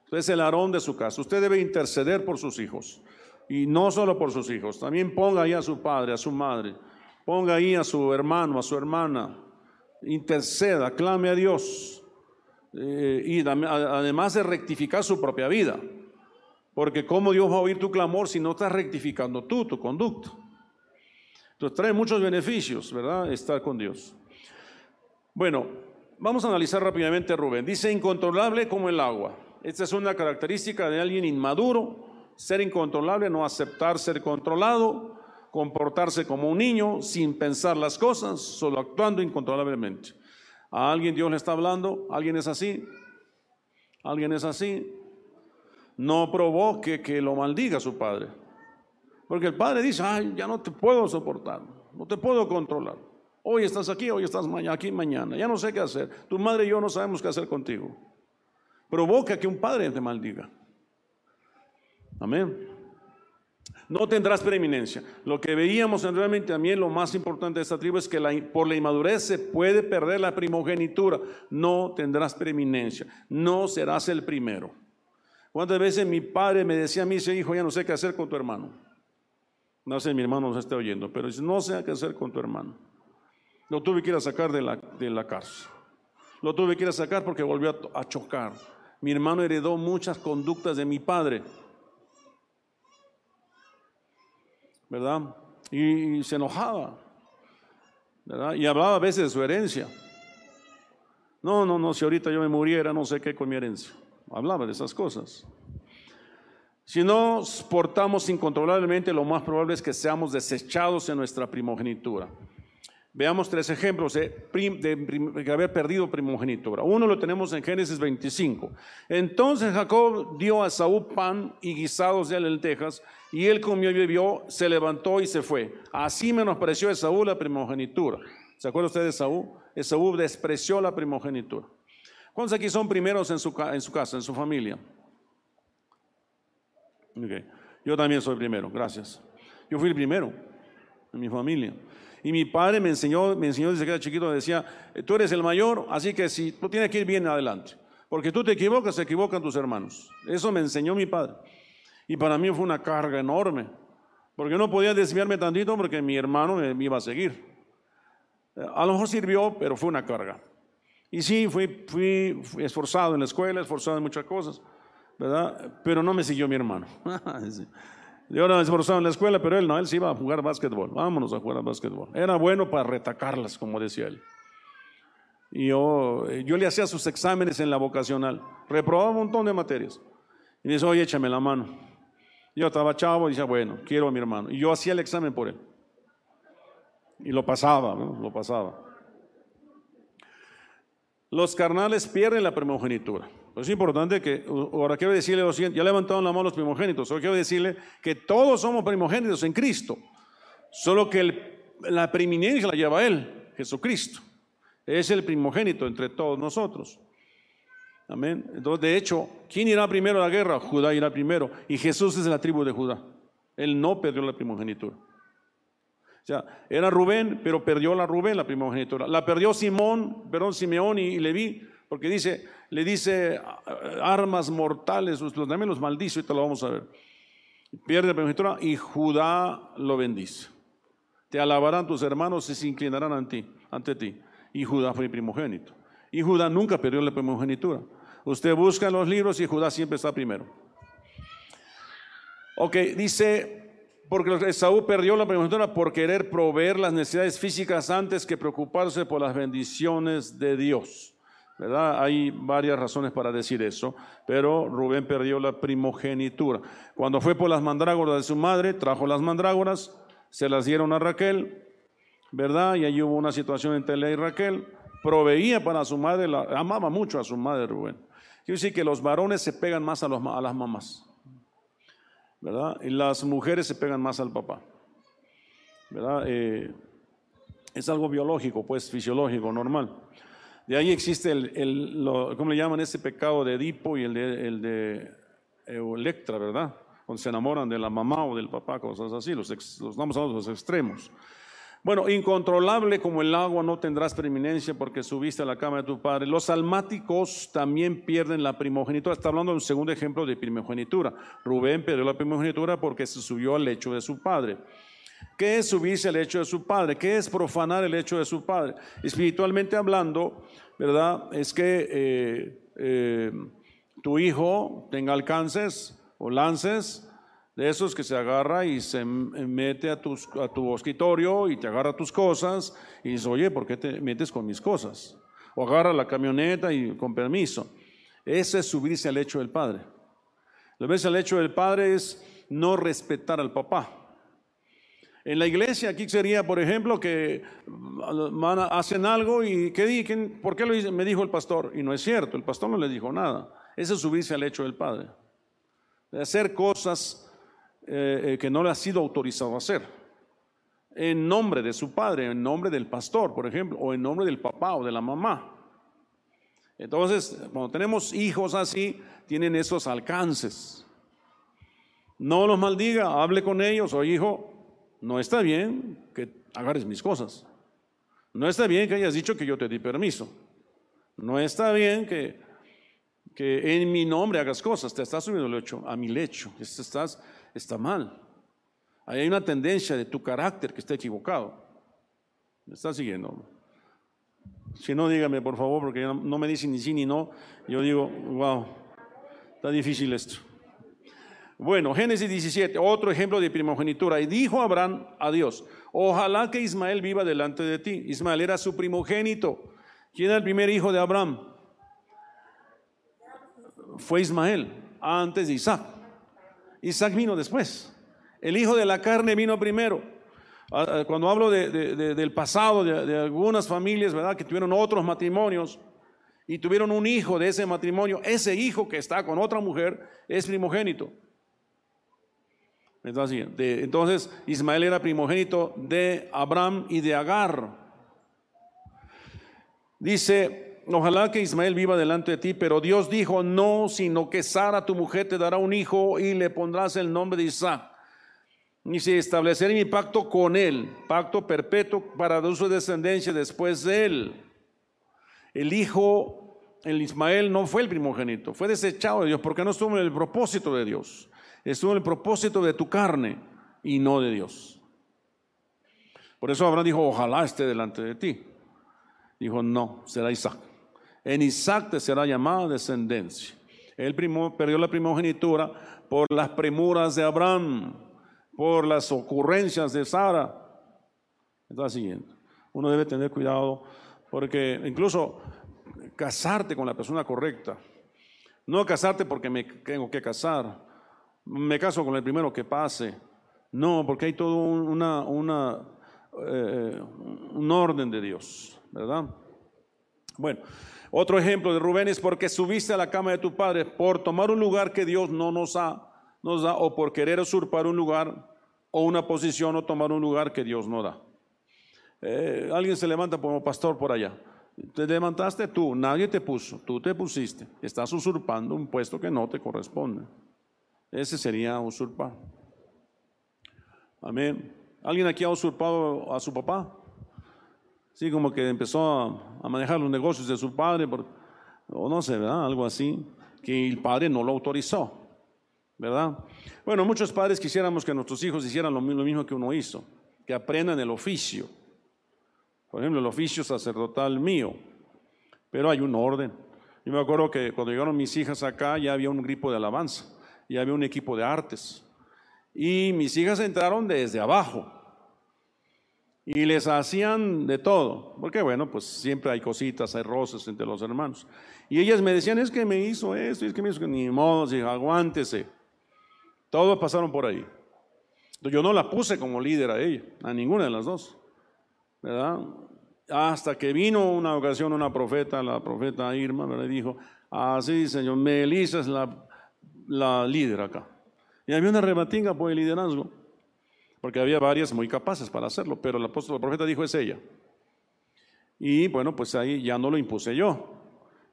Usted es el arón de su casa. Usted debe interceder por sus hijos. Y no solo por sus hijos. También ponga ahí a su padre, a su madre. Ponga ahí a su hermano, a su hermana. Interceda, clame a Dios. Eh, y además de rectificar su propia vida. Porque ¿cómo Dios va a oír tu clamor si no estás rectificando tú, tu conducta? Entonces trae muchos beneficios, ¿verdad? Estar con Dios. Bueno, vamos a analizar rápidamente a Rubén. Dice incontrolable como el agua. Esta es una característica de alguien inmaduro, ser incontrolable, no aceptar ser controlado, comportarse como un niño sin pensar las cosas, solo actuando incontrolablemente. ¿A alguien Dios le está hablando? ¿Alguien es así? ¿Alguien es así? No provoque que lo maldiga su padre. Porque el padre dice, ay, ya no te puedo soportar, no te puedo controlar. Hoy estás aquí, hoy estás aquí mañana, ya no sé qué hacer. Tu madre y yo no sabemos qué hacer contigo. Provoca que un padre te maldiga. Amén. No tendrás preeminencia. Lo que veíamos en realmente también lo más importante de esta tribu es que por la inmadurez se puede perder la primogenitura. No tendrás preeminencia. No serás el primero. ¿Cuántas veces mi padre me decía a mí, hijo, ya no sé qué hacer con tu hermano? No sé, mi hermano nos esté oyendo, pero dice, no sé qué hacer con tu hermano. Lo tuve que ir a sacar de la, de la cárcel. Lo tuve que ir a sacar porque volvió a, a chocar. Mi hermano heredó muchas conductas de mi padre. ¿verdad? Y, se enojaba, ¿verdad? Y hablaba a veces de su herencia. No, no, no, si ahorita yo me muriera, no sé qué con mi herencia. Hablaba de esas cosas. Si nos portamos incontrolablemente, lo más probable es que seamos desechados en nuestra primogenitura. Veamos tres ejemplos de, haber perdido primogenitura. Uno lo tenemos en Génesis 25. Entonces Jacob dio a Saúl pan y guisados de lentejas, y él comió y bebió, se levantó y se fue. Así menospreció Esaú la primogenitura. ¿Se acuerda usted de Esaú? Esaú despreció la primogenitura. ¿Cuántos aquí son primeros en su, en su casa, en su familia? Yo también soy primero, gracias. Yo fui el primero en mi familia. Y mi padre me enseñó, me enseñó desde que era chiquito, decía, tú eres el mayor, así que si tú tienes que ir bien adelante. Porque tú te equivocas, se equivocan tus hermanos. Eso me enseñó mi padre. Y para mí fue una carga enorme. Porque no podía desviarme tantito porque mi hermano me, iba a seguir. A lo mejor sirvió, pero fue una carga. Y sí, fui, fui, fui esforzado en la escuela, esforzado en muchas cosas, Pero no me siguió mi hermano. [laughs] Yo era esforzado en la escuela, pero él no, él se iba a jugar básquetbol. Vámonos a jugar básquetbol. Era bueno para retacarlas, como decía él. Y yo, yo le hacía sus exámenes en la vocacional. Reprobaba un montón de materias. Y dice, oye, échame la mano. Yo estaba chavo y decía, bueno, quiero a mi hermano. Y yo hacía el examen por él. Y lo pasaba. Lo pasaba. Los carnales pierden la primogenitura. Es importante que, ahora quiero decirle lo siguiente, ya levantaron la mano los primogénitos, ahora quiero decirle que todos somos primogénitos en Cristo, solo que la preeminencia la lleva Él, Jesucristo. Es el primogénito entre todos nosotros. Amén. Entonces, de hecho, ¿quién irá primero a la guerra? Judá irá primero. Y Jesús es de la tribu de Judá. Él no perdió la primogenitura. O sea, era Rubén, pero perdió la Rubén la primogenitura. La perdió Simón, perdón, Simeón y Leví, porque dice, le dice armas mortales, también los maldice, ahorita lo vamos a ver. Pierde la primogenitura y Judá lo bendice. Te alabarán tus hermanos y se inclinarán ante ti, ante ti. Y Judá fue primogénito. Y Judá nunca perdió la primogenitura. Usted busca en los libros y Judá siempre está primero. Ok, dice, porque Saúl perdió la primogenitura por querer proveer las necesidades físicas antes que preocuparse por las bendiciones de Dios. ¿Verdad? Hay varias razones para decir eso, pero Rubén perdió la primogenitura. Cuando fue por las mandrágoras de su madre, trajo las mandrágoras, se las dieron a Raquel, ¿verdad? Y ahí hubo una situación entre él y Raquel, proveía para su madre, amaba mucho a su madre Rubén. Quiero decir que los varones se pegan más a, a las mamás, ¿verdad? Y las mujeres se pegan más al papá, ¿verdad? Eh, es algo biológico, pues fisiológico, normal. De ahí existe el, el ¿cómo le llaman ese pecado de Edipo y el de, el de Electra, ¿verdad? Cuando se enamoran de la mamá o del papá, cosas así, los, los vamos a los extremos. Bueno, incontrolable como el agua no tendrás preeminencia porque subiste a la cama de tu padre. Los almáticos también pierden la primogenitura. Está hablando de un segundo ejemplo de primogenitura. Rubén perdió la primogenitura porque se subió al lecho de su padre. ¿Qué es subirse al lecho de su padre? ¿Qué es profanar el lecho de su padre? Espiritualmente hablando, ¿verdad? Es que eh, eh, tu hijo tenga alcances, o lances, de esos que se agarra y se mete a, tu escritorio y te agarra tus cosas y dice, oye, ¿por qué te metes con mis cosas? O agarra la camioneta y con permiso. Ese es subirse al hecho del padre. Lo ves, el hecho del padre es no respetar al papá. En la iglesia aquí sería, por ejemplo, que hacen algo y ¿qué, ¿por qué lo dice? Me dijo el pastor. Y no es cierto, el pastor no le dijo nada. Ese es subirse al hecho del padre. De hacer cosas eh, eh, que no le ha sido autorizado a hacer. En nombre de su padre, en nombre del pastor, por ejemplo, o en nombre del papá o de la mamá. Entonces, cuando tenemos hijos así, tienen esos alcances. No los maldiga, hable con ellos, o hijo, no está bien que agarres mis cosas. No está bien que hayas dicho que yo te di permiso. No está bien que, que en mi nombre hagas cosas. Te estás subiendo lecho, a mi lecho. Estás está mal. Ahí hay una tendencia de tu carácter que está equivocado. ¿Me está siguiendo? Si no, dígame por favor, porque no me dicen ni sí ni no. Yo digo, wow, está difícil esto. Bueno, Génesis 17, otro ejemplo de primogenitura. Y dijo Abraham a Dios, ojalá que Ismael viva delante de ti. Ismael era su primogénito. ¿Quién era el primer hijo de Abraham? Fue Ismael, antes de Isaac. Isaac vino después. El hijo de la carne vino primero. Ah, ah, cuando hablo del pasado de, algunas familias, ¿verdad? Que tuvieron otros matrimonios y tuvieron un hijo de ese matrimonio, ese hijo que está con otra mujer es primogénito. Entonces, Ismael era primogénito de Abraham y de Agar. Dice ojalá que Ismael viva delante de ti, pero Dios dijo, no, sino que Sara, tu mujer, te dará un hijo y le pondrás el nombre de Isaac. Y si estableceré mi pacto con él, pacto perpetuo para su descendencia después de él. El hijo, el Ismael, no fue el primogénito, fue desechado de Dios porque no estuvo en el propósito de Dios, estuvo en el propósito de tu carne y no de Dios. Por eso Abraham dijo, ojalá esté delante de ti. Dijo, no, será Isaac. En Isaac te será llamada descendencia. Él perdió la primogenitura por las premuras de Abraham, por las ocurrencias de Sara. Está siguiendo. Uno debe tener cuidado porque incluso casarte con la persona correcta, no casarte porque me tengo que casar, me caso con el primero que pase, no, porque hay todo una, una eh, un orden de Dios, ¿verdad? Bueno, otro ejemplo de Rubén es porque subiste a la cama de tu padre por tomar un lugar que Dios no nos, nos da o por querer usurpar un lugar o una posición o tomar un lugar que Dios no da. Eh, alguien se levanta como pastor por allá. Te levantaste tú, nadie te puso, tú te pusiste. Estás usurpando un puesto que no te corresponde. Ese sería usurpar. Amén. ¿Alguien aquí ha usurpado a su papá? Sí, como que empezó a, manejar los negocios de su padre, o no sé, ¿verdad? Algo así, que el padre no lo autorizó, ¿verdad? Bueno, muchos padres quisiéramos que nuestros hijos hicieran lo, mismo que uno hizo, que aprendan el oficio. Por ejemplo, el oficio sacerdotal mío, pero hay un orden. Yo me acuerdo que cuando llegaron mis hijas acá ya había un grupo de alabanza, ya había un equipo de artes. Y mis hijas entraron desde abajo y les hacían de todo, porque bueno, pues siempre hay cositas, hay roces entre los hermanos. Y ellas me decían, es que me hizo esto, es que me hizo ni modo, dije, aguántese. Todos pasaron por ahí. Yo no la puse como líder a ella, a ninguna de las dos, ¿verdad? Hasta que vino una ocasión una profeta, la profeta Irma, me dijo, así señor, Melissa es la, la líder acá. Y había una rebatinga por el liderazgo porque había varias muy capaces para hacerlo, pero el apóstol, el profeta dijo es ella. Y bueno, pues ahí ya no lo impuse yo.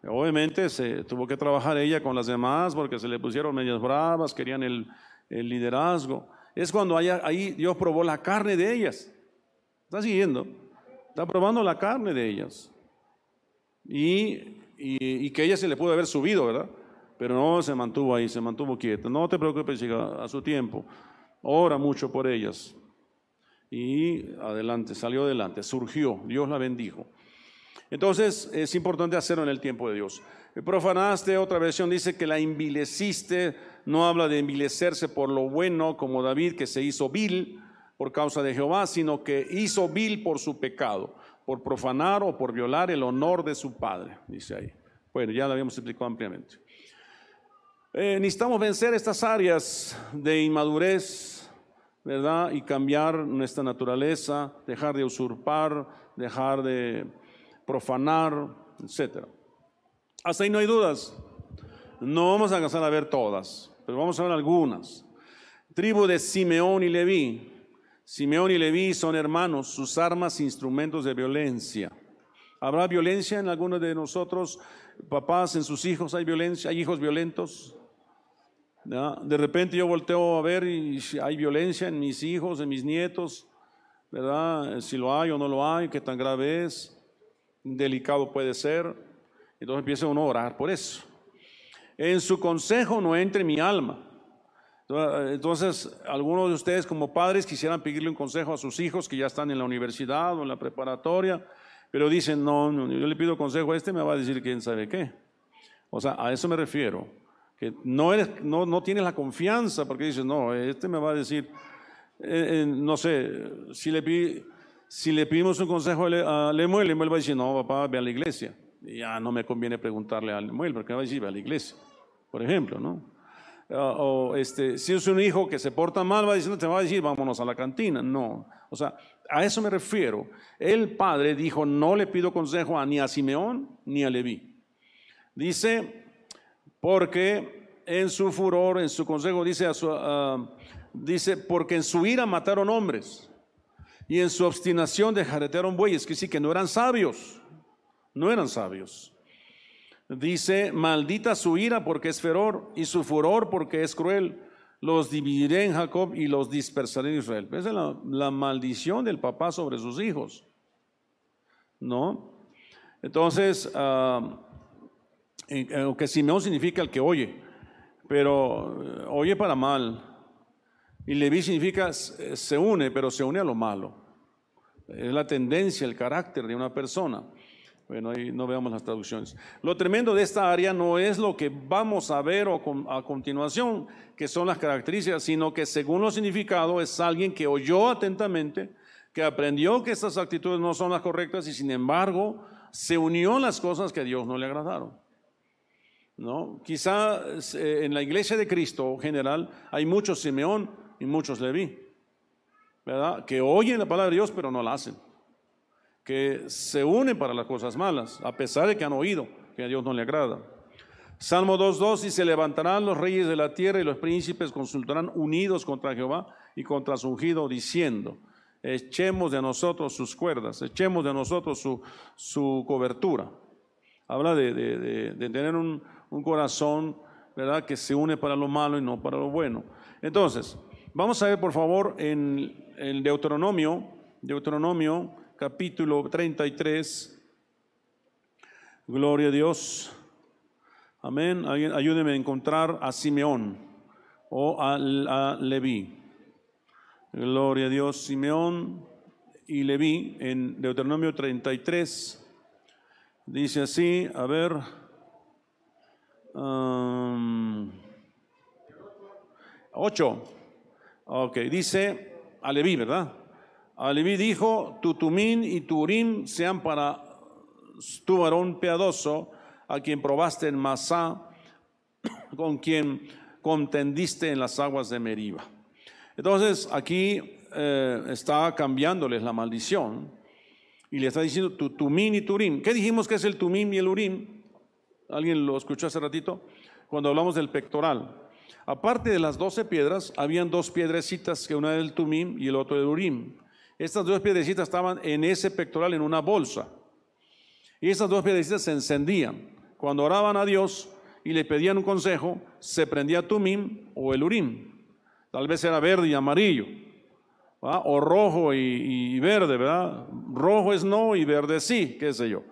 Obviamente se tuvo que trabajar ella con las demás porque se le pusieron medias bravas, querían el, liderazgo. Es cuando ahí Dios probó la carne de ellas. ¿Está siguiendo? Está probando la carne de ellas. Y, y, que ella se le pudo haber subido, ¿verdad? Pero no se mantuvo ahí, se mantuvo quieta. No te preocupes, a su tiempo ora mucho por ellas. Y adelante, salió adelante, surgió, Dios la bendijo. Entonces es importante hacerlo en el tiempo de Dios. Profanaste, otra versión dice que la envileciste no habla de envilecerse por lo bueno como David que se hizo vil por causa de Jehová, sino que hizo vil por su pecado, por profanar o por violar el honor de su padre, dice ahí. Bueno, ya lo habíamos explicado ampliamente. Eh, necesitamos vencer estas áreas de inmadurez, ¿verdad? Y cambiar nuestra naturaleza, dejar de usurpar, dejar de profanar, etc. Hasta ahí no hay dudas. No vamos a alcanzar a ver todas, pero vamos a ver algunas. Tribu de Simeón y Leví. Simeón y Leví son hermanos, sus armas instrumentos de violencia. ¿Habrá violencia en algunos de nosotros, papás, en sus hijos? ¿Hay violencia? ¿Hay hijos violentos? De repente yo volteo a ver y hay violencia en mis hijos, en mis nietos, ¿verdad? Si lo hay o no lo hay, qué tan grave es, delicado puede ser. Entonces empieza uno a orar por eso. En su consejo no entre mi alma. Entonces, algunos de ustedes como padres quisieran pedirle un consejo a sus hijos que ya están en la universidad o en la preparatoria, pero dicen, no, no yo le pido consejo a este, me va a decir quién sabe qué. O sea, a eso me refiero no, eres, no, no tienes la confianza porque dices, no, este me va a decir, eh, eh, no sé, si le, si le pedimos un consejo a Lemuel, Lemuel va a decir, no, papá, ve a la iglesia. Ya no me conviene preguntarle a Lemuel, porque va a decir, ve a la iglesia, por ejemplo, ¿no? Ah, o este, si es un hijo que se porta mal, va diciendo, te va a decir, vámonos a la cantina. No, o sea, a eso me refiero. El padre dijo, no le pido consejo a, ni a Simeón ni a Leví. Dice, porque en su furor, en su consejo, dice, dice, porque en su ira mataron hombres y en su obstinación dejaretearon bueyes, que sí que no eran sabios, no eran sabios. Dice, maldita su ira porque es feroz y su furor porque es cruel. Los dividiré en Jacob y los dispersaré en Israel. Esa es la, maldición del papá sobre sus hijos. ¿No? Entonces, aunque Simeón significa el que oye, pero eh, oye para mal. Y Leví significa se une, pero se une a lo malo. Es la tendencia, el carácter de una persona. Bueno, ahí no veamos las traducciones. Lo tremendo de esta área no es lo que vamos a ver a continuación, que son las características, sino que según lo significado es alguien que oyó atentamente, que aprendió que estas actitudes no son las correctas y sin embargo se unió a las cosas que a Dios no le agradaron. ¿No? Quizá eh, en la iglesia de Cristo general hay muchos Simeón y muchos Leví, ¿verdad? Que oyen la palabra de Dios pero no la hacen, que se unen para las cosas malas, a pesar de que han oído que a Dios no le agrada. Salmo 2.2 y se levantarán los reyes de la tierra y los príncipes consultarán unidos contra Jehová y contra su ungido diciendo, echemos de nosotros sus cuerdas, echemos de nosotros su, su cobertura. Habla de, de tener un, un corazón, ¿verdad?, que se une para lo malo y no para lo bueno. Entonces, vamos a ver, por favor, en el Deuteronomio, Deuteronomio capítulo 33. Gloria a Dios. Amén. Ayúdeme a encontrar a Simeón o a, a Leví. Gloria a Dios, Simeón y Leví en Deuteronomio 33. Dice así, a ver. Um, ocho. Ok, dice a Leví, ¿verdad? A Leví dijo, tu tumín y tu urim sean para tu varón piadoso, a quien probaste en Masá, [coughs] con quien contendiste en las aguas de Meriba. Entonces, aquí eh, está cambiándoles la maldición y le está diciendo tu tumín y tu urim. ¿Qué dijimos que es el tumín y el urim? ¿Alguien lo escuchó hace ratito? Cuando hablamos del pectoral. Aparte de las doce piedras, habían dos piedrecitas, que una del Tumim y el otro del Urim. Estas dos piedrecitas estaban en ese pectoral, en una bolsa. Y esas dos piedrecitas se encendían. Cuando oraban a Dios y le pedían un consejo, se prendía Tumim o el Urim. Tal vez era verde y amarillo, o rojo y, y verde, ¿verdad? Rojo es no y verde sí, qué sé yo.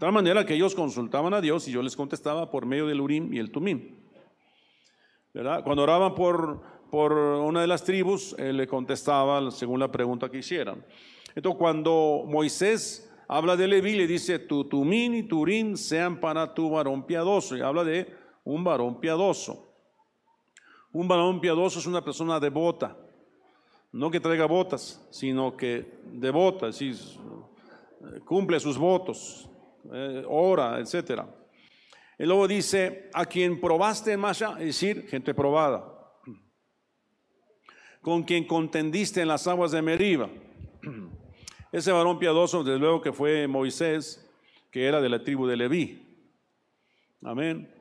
Tal manera que ellos consultaban a Dios y yo les contestaba por medio del Urim y el Tumim. ¿Verdad? Cuando oraban por, por una de las tribus, le contestaba según la pregunta que hicieran. Entonces, cuando Moisés habla de Leví, le dice, tu Tumim y tu Urim sean para tu varón piadoso. Y habla de un varón piadoso. Un varón piadoso es una persona devota, no que traiga botas, sino que devota, es decir, cumple sus votos, eh, ora, etc. Y luego dice, a quien probaste en Masha, es decir, gente probada con quien contendiste en las aguas de Meriba. [clears throat] Ese varón piadoso, desde luego que fue Moisés, que era de la tribu de Leví. Amén.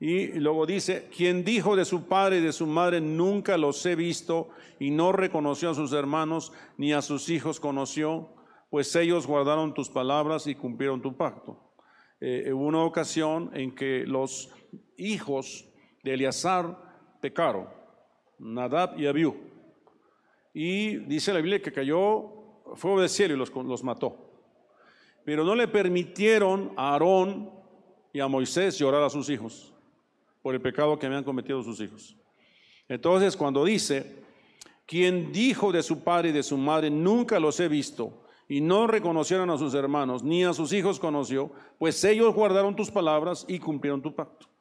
Y luego dice, quien dijo de su padre y de su madre, nunca los he visto, y no reconoció a sus hermanos, ni a sus hijos conoció, pues ellos guardaron tus palabras y cumplieron tu pacto. Eh, hubo una ocasión en que los hijos de Eleazar pecaron, Nadab y Abiú. Y dice la Biblia que cayó fuego del cielo y los, los mató. Pero no le permitieron a Aarón y a Moisés llorar a sus hijos por el pecado que habían cometido sus hijos. Entonces, cuando dice, quien dijo de su padre y de su madre, nunca los he visto, y no reconocieron a sus hermanos, ni a sus hijos conoció, pues ellos guardaron tus palabras y cumplieron tu pacto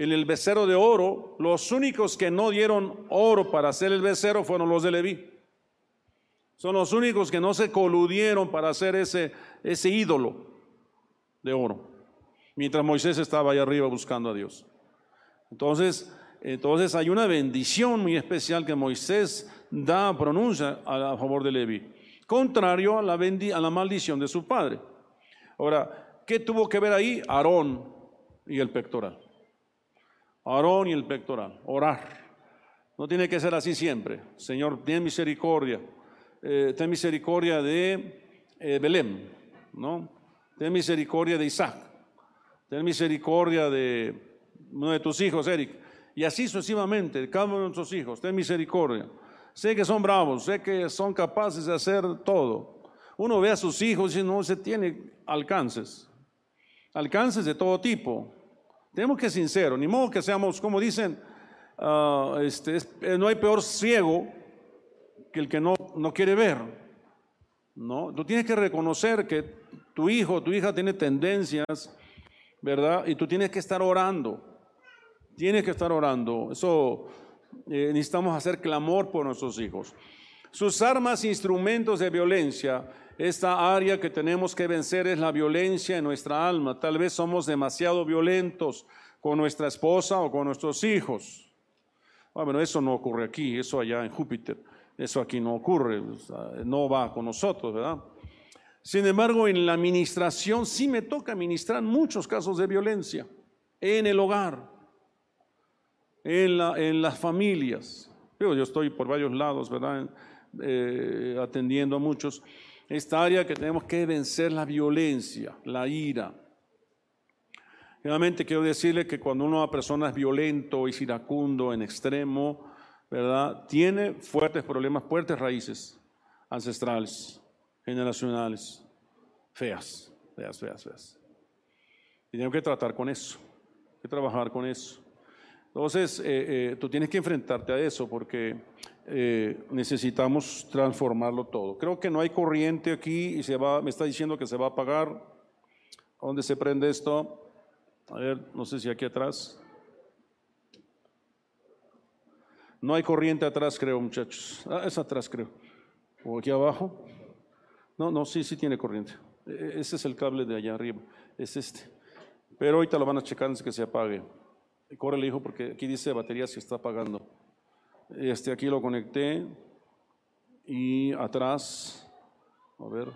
en el becerro de oro, los únicos que no dieron oro para hacer el becerro fueron los de Leví. Son los únicos que no se coludieron para hacer ese, ese ídolo de oro, mientras Moisés estaba ahí arriba buscando a Dios. Entonces, entonces hay una bendición muy especial que Moisés da, pronuncia a, favor de Leví, contrario a la, a la maldición de su padre. Ahora, ¿qué tuvo que ver ahí? Aarón y el pectoral. Aarón y el pectoral, orar. No tiene que ser así siempre. Señor, ten misericordia. Eh, ten misericordia de eh, Belén, ¿no? Ten misericordia de Isaac. Ten misericordia de uno de tus hijos, Eric. Y así sucesivamente, cada uno de nuestros hijos. Ten misericordia. Sé que son bravos, sé que son capaces de hacer todo. Uno ve a sus hijos y no se tiene alcances. Alcances de todo tipo. Tenemos que ser sinceros, ni modo que seamos, como dicen, ah, este, eh, no hay peor ciego que el que no, no quiere ver. ¿no? Tú tienes que reconocer que tu hijo, tu hija tiene tendencias, ¿verdad? Y tú tienes que estar orando. Tienes que estar orando. Eso eh, necesitamos hacer clamor por nuestros hijos. Sus armas, instrumentos de violencia esta área que tenemos que vencer es la violencia en nuestra alma. Tal vez somos demasiado violentos con nuestra esposa o con nuestros hijos. Ah, bueno, eso no ocurre aquí, eso allá en Júpiter. Eso aquí no ocurre, no va con nosotros, ¿verdad? Sin embargo, en la administración sí me toca administrar muchos casos de violencia en el hogar, en, en las familias. Yo, yo estoy por varios lados, ¿verdad? Eh, atendiendo a muchos esta área que tenemos que vencer la violencia, la ira. Realmente quiero decirle que cuando una persona es violento, y iracundo en extremo, ¿verdad? Tiene fuertes problemas, fuertes raíces ancestrales, generacionales, feas, feas, feas, feas. Y tenemos que tratar con eso, que trabajar con eso. Entonces, eh, eh, tú tienes que enfrentarte a eso porque eh, necesitamos transformarlo todo. Creo que no hay corriente aquí y se va, me está diciendo que se va a apagar. ¿Dónde se prende esto? A ver, no sé si aquí atrás. No hay corriente atrás, creo, muchachos. Ah, es atrás, creo. O aquí abajo. No, no, sí, sí tiene corriente. E, e, ese es el cable de allá arriba. Es este. Pero ahorita lo van a checar antes que se apague. Corre el hijo porque aquí dice batería se está apagando. Este aquí lo conecté y atrás, a ver,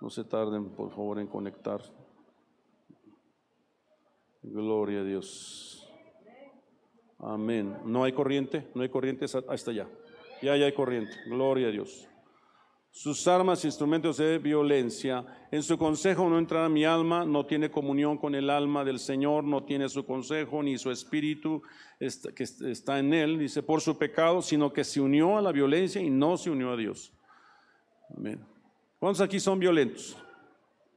no se tarden por favor en conectar. Gloria a Dios. Amén. No hay corriente, no hay corriente hasta allá. Ya, ya hay corriente. Gloria a Dios sus armas, instrumentos de violencia. En su consejo no entrará mi alma, no tiene comunión con el alma del Señor, no tiene su consejo ni su espíritu que está en él, dice, por su pecado, sino que se unió a la violencia y no se unió a Dios. Amén. ¿Cuántos aquí son violentos?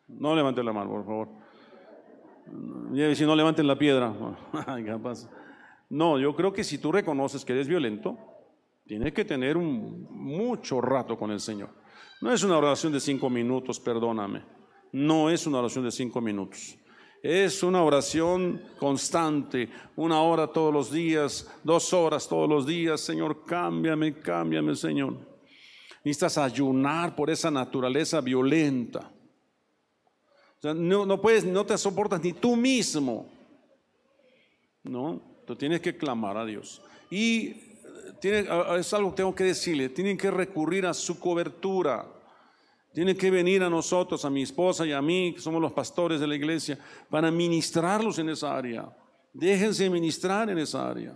No levanten la mano, por favor. Si no levanten la piedra. [laughs] No, yo creo que si tú reconoces que eres violento, tienes que tener mucho rato con el Señor. No es una oración de cinco minutos, perdóname. No es una oración de cinco minutos. Es una oración constante, una hora todos los días, dos horas todos los días. Señor, cámbiame, cámbiame, Señor. Necesitas ayunar por esa naturaleza violenta. no, no puedes, no te soportas ni tú mismo. No, tú tienes que clamar a Dios. Y es algo que tengo que decirle, tienen que recurrir a su cobertura. Tienen que venir a nosotros, a mi esposa y a mí, que somos los pastores de la iglesia, para ministrarlos en esa área. Déjense ministrar en esa área.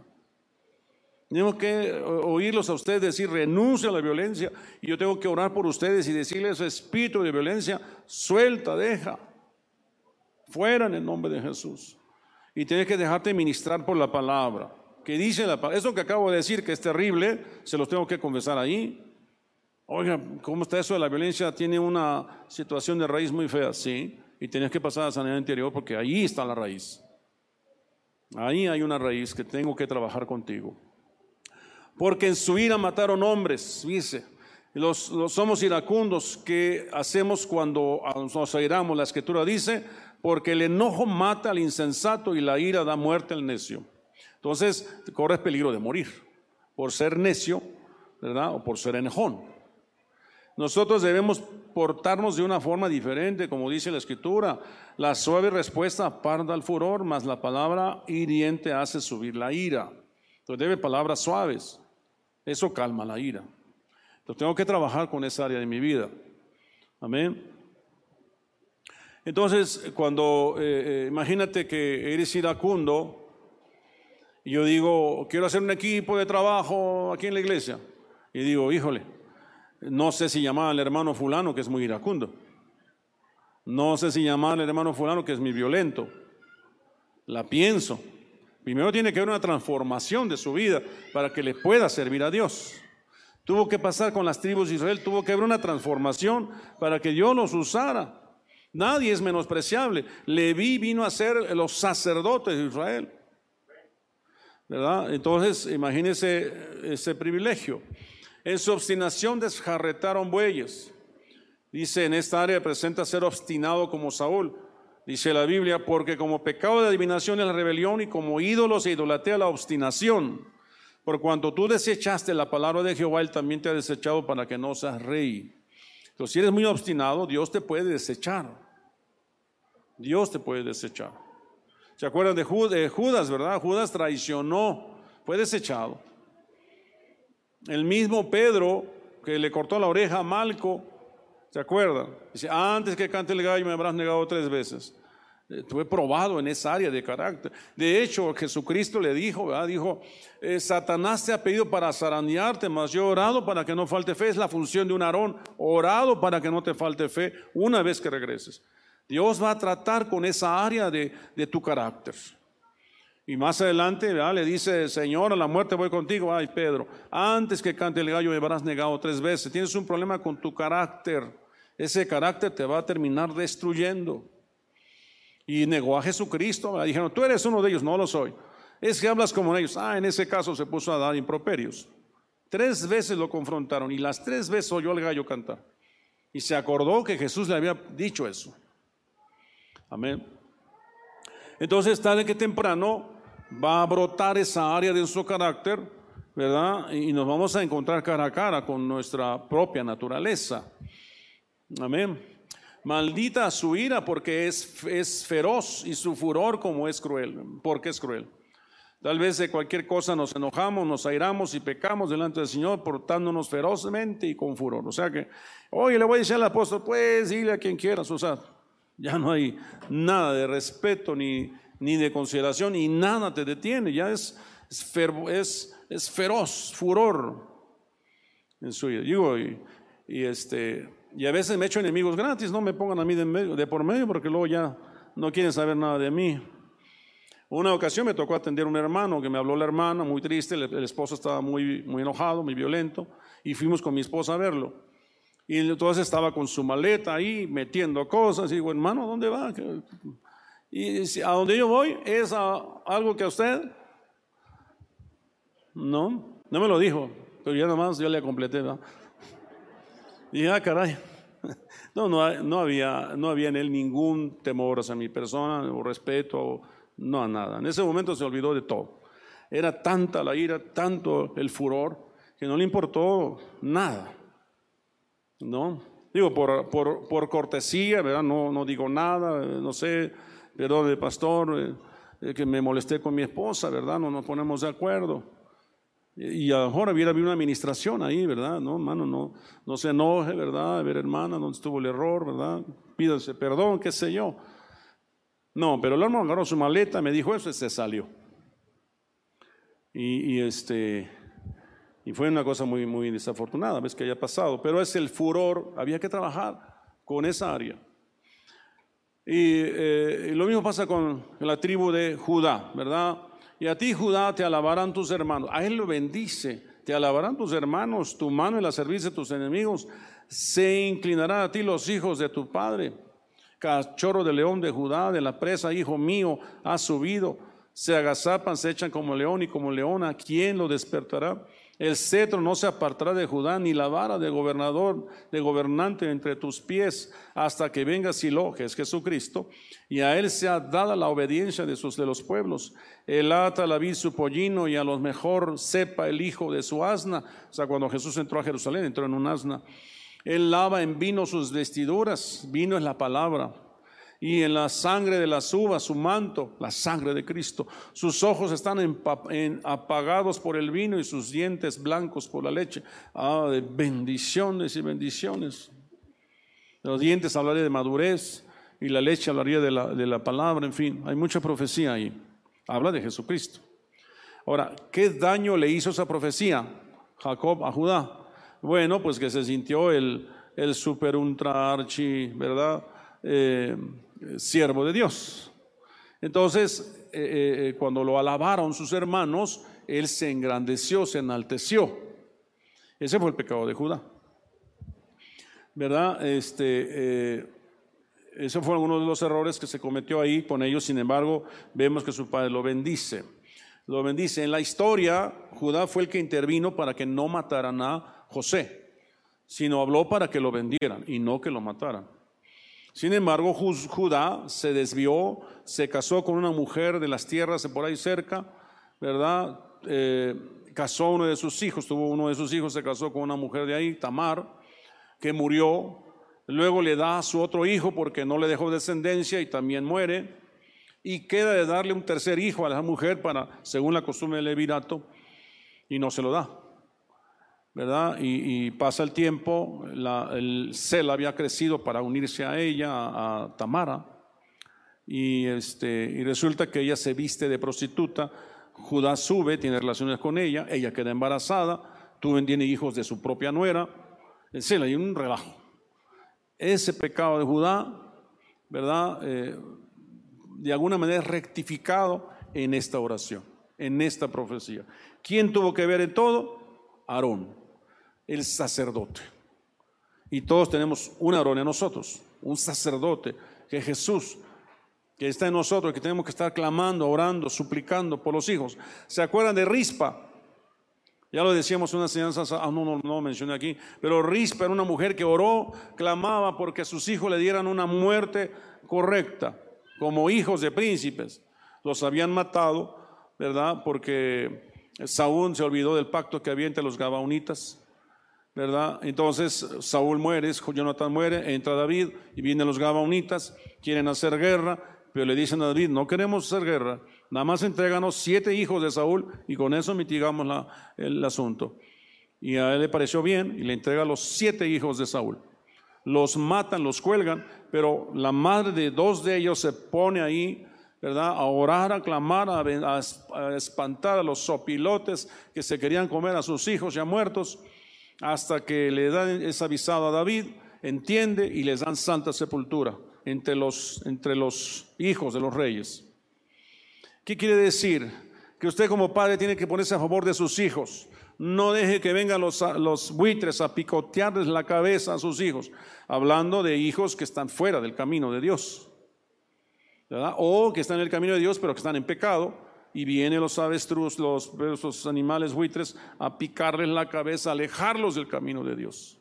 Tengo que oírlos a ustedes decir renuncia a la violencia y yo tengo que orar por ustedes y decirles espíritu de violencia, suelta, deja, fuera en el nombre de Jesús. Y tienes que dejarte ministrar por la palabra. Que dice. Eso que acabo de decir que es terrible, se los tengo que confesar ahí. Oiga, ¿cómo está eso de la violencia? Tiene una situación de raíz muy fea, sí. Y tienes que pasar a sanidad interior porque ahí está la raíz. Ahí hay una raíz que tengo que trabajar contigo. Porque en su ira mataron hombres, dice. Los, los somos iracundos que hacemos cuando nos airamos. La escritura dice, porque el enojo mata al insensato y la ira da muerte al necio. Entonces, corres peligro de morir por ser necio, ¿verdad? O por ser enojón. Nosotros debemos portarnos de una forma diferente, como dice la escritura. La suave respuesta aparta el furor, mas la palabra hiriente hace subir la ira. Entonces debe palabras suaves. Eso calma la ira. Entonces tengo que trabajar con esa área de mi vida. Amén. Entonces, cuando eh, eh, imagínate que eres iracundo, yo digo, quiero hacer un equipo de trabajo aquí en la iglesia, y digo, híjole, no sé si llamar al hermano fulano que es muy iracundo. No sé si llamar al hermano fulano que es muy violento. La pienso. Primero tiene que haber una transformación de su vida para que le pueda servir a Dios. Tuvo que pasar con las tribus de Israel, tuvo que haber una transformación para que Dios los usara. Nadie es menospreciable. Leví vino a ser los sacerdotes de Israel. Entonces, imagínese ese privilegio. En su obstinación desjarretaron bueyes. Dice, en esta área presenta ser obstinado como Saúl. Dice la Biblia, porque como pecado de adivinación es la rebelión y como ídolo se idolatea la obstinación. Por cuanto tú desechaste la palabra de Jehová, Él también te ha desechado para que no seas rey. Entonces, si eres muy obstinado, Dios te puede desechar. Dios te puede desechar. ¿Se acuerdan de Judas, verdad? Judas traicionó, fue desechado. El mismo Pedro que le cortó la oreja a Malco, ¿se acuerdan? Dice, antes que cante el gallo me habrás negado tres veces. Estuve probado en esa área de carácter. De hecho, Jesucristo le dijo, dijo, eh, Satanás te ha pedido para zarandearte, mas yo he orado para que no falte fe. Es la función de un arón, orado para que no te falte fe una vez que regreses. Dios va a tratar con esa área de, de tu carácter. Y más adelante le dice, Señor, a la muerte voy contigo. Ay, Pedro, antes que cante el gallo me habrás negado tres veces. Tienes un problema con tu carácter. Ese carácter te va a terminar destruyendo. Y negó a Jesucristo. Le dijeron, tú eres uno de ellos. No lo soy. Es que hablas como ellos. Ah, en ese caso se puso a dar improperios. Tres veces lo confrontaron y las tres veces oyó al gallo cantar. Y se acordó que Jesús le había dicho eso. Amén. Entonces, tarde que temprano, va a brotar esa área de su carácter, ¿verdad? Y nos vamos a encontrar cara a cara con nuestra propia naturaleza. Amén. Maldita su ira porque es, es feroz y su furor como es cruel, porque es cruel. Tal vez de cualquier cosa nos enojamos, nos airamos y pecamos delante del Señor portándonos ferozmente y con furor. O sea que, oye, le voy a decir al apóstol, pues dile a quien quieras, o sea, ya no hay nada de respeto ni, ni de consideración y nada te detiene, ya es, es, feroz, furor en su vida. Y, este, y a veces me echo enemigos gratis, no me pongan a mí de por medio porque luego ya no quieren saber nada de mí. Una ocasión me tocó atender a un hermano que me habló la hermana, muy triste, el, el, esposo estaba muy, muy enojado, muy violento, y fuimos con mi esposa a verlo. Y entonces estaba con su maleta ahí metiendo cosas, y digo, hermano, ¿dónde va? Y a donde yo voy es algo que a usted no, no me lo dijo, pero ya nomás yo le completé. ¿no? Y ah, caray, [laughs] No, no, no, había, no había en él ningún temor hacia mi persona, o respeto, no a nada. En ese momento se olvidó de todo. Era tanta la ira, tanto el furor, que no le importó nada. ¿No? Digo, por, por, por cortesía, ¿verdad? No, no digo nada, no sé, perdón, pastor, eh, que me molesté con mi esposa, ¿verdad? No nos ponemos de acuerdo. Y ahora hubiera habido una administración ahí, ¿verdad? No, hermano, no, no se enoje, ¿verdad? A ver, hermana, dónde estuvo el error, ¿verdad? Pídase perdón, qué sé yo. No, pero el hermano agarró su maleta, me dijo eso y se salió. Y, este, y fue una cosa muy, muy desafortunada, ves que haya pasado, pero es el furor, había que trabajar con esa área. Y, eh, y lo mismo pasa con la tribu de Judá, ¿verdad? Y a ti, Judá, te alabarán tus hermanos. A él lo bendice. Te alabarán tus hermanos, tu mano en la servicio de tus enemigos. Se inclinarán a ti los hijos de tu padre. Cachorro de león de Judá, de la presa, hijo mío, ha subido. Se agazapan, se echan como león y como leona. ¿Quién lo despertará? El cetro no se apartará de Judá, ni la vara de gobernador, de gobernante entre tus pies, hasta que venga Silo, que es Jesucristo, y a él sea dada la obediencia de, sus, de los pueblos. Él ata la vid su pollino, y a lo mejor sepa el hijo de su asna. O sea, cuando Jesús entró a Jerusalén, entró en un asna. Él lava en vino sus vestiduras, vino es la palabra y en la sangre de las uvas su manto, la sangre de Cristo. Sus ojos están apagados por el vino y sus dientes blancos por la leche. Ah, de bendiciones y bendiciones. Los dientes hablaría de madurez y la leche hablaría de la, de la palabra, en fin, hay mucha profecía ahí. Habla de Jesucristo. Ahora, ¿qué daño le hizo esa profecía Jacob a Judá? Bueno, pues que se sintió el, el super ultra archi, ¿verdad? Eh, siervo de Dios. Entonces, eh, eh, cuando lo alabaron sus hermanos, él se engrandeció, se enalteció. Ese fue el pecado de Judá. ¿Verdad? Este, eh, ese fue uno de los errores que se cometió ahí con ellos. Sin embargo, vemos que su padre lo bendice. Lo bendice. En la historia, Judá fue el que intervino para que no mataran a José, sino habló para que lo vendieran y no que lo mataran. Sin embargo, Judá se desvió, se casó con una mujer de las tierras de por ahí cerca, ¿verdad? Eh, casó uno de sus hijos, tuvo uno de sus hijos, se casó con una mujer de ahí, Tamar, que murió. Luego le da a su otro hijo porque no le dejó descendencia y también muere. Y queda de darle un tercer hijo a la mujer para, según la costumbre del levirato, y no se lo da. ¿Verdad? Y, pasa el tiempo, el cel había crecido para unirse a ella, a, Tamara, y, este, y resulta que ella se viste de prostituta, Judá sube, tiene relaciones con ella, ella queda embarazada, tuvo, tiene hijos de su propia nuera, el cel, hay un relajo. Ese pecado de Judá, ¿verdad? Eh, de alguna manera rectificado en esta oración, en esta profecía. ¿Quién tuvo que ver en todo? Aarón el sacerdote. Y todos tenemos un Aarón en nosotros, un sacerdote, que es Jesús, que está en nosotros, que tenemos que estar clamando, orando, suplicando por los hijos. ¿Se acuerdan de Rispa? Ya lo decíamos en una enseñanza, ah, no, no, no mencioné aquí, pero Rispa era una mujer que oró, clamaba porque a sus hijos le dieran una muerte correcta, como hijos de príncipes. Los habían matado, ¿verdad? Porque Saúl se olvidó del pacto que había entre los gabaonitas ¿verdad? Entonces Saúl muere, Jonathan muere, entra David y vienen los Gabaonitas, quieren hacer guerra, pero le dicen a David, no queremos hacer guerra, nada más entréganos siete hijos de Saúl y con eso mitigamos el asunto. Y a él le pareció bien y le entrega los siete hijos de Saúl. Los matan, los cuelgan, pero la madre de dos de ellos se pone ahí, ¿verdad? A orar, a clamar, a espantar a los sopilotes que se querían comer a sus hijos ya muertos hasta que le dan es avisado a David, entiende y les dan santa sepultura entre los, entre los hijos de los reyes. ¿Qué quiere decir? Que usted como padre tiene que ponerse a favor de sus hijos. No deje que vengan los, los buitres a picotearles la cabeza a sus hijos, hablando de hijos que están fuera del camino de Dios. O que están en el camino de Dios, pero que están en pecado y vienen los avestruz, los, los animales buitres, a picarles la cabeza, alejarlos del camino de Dios.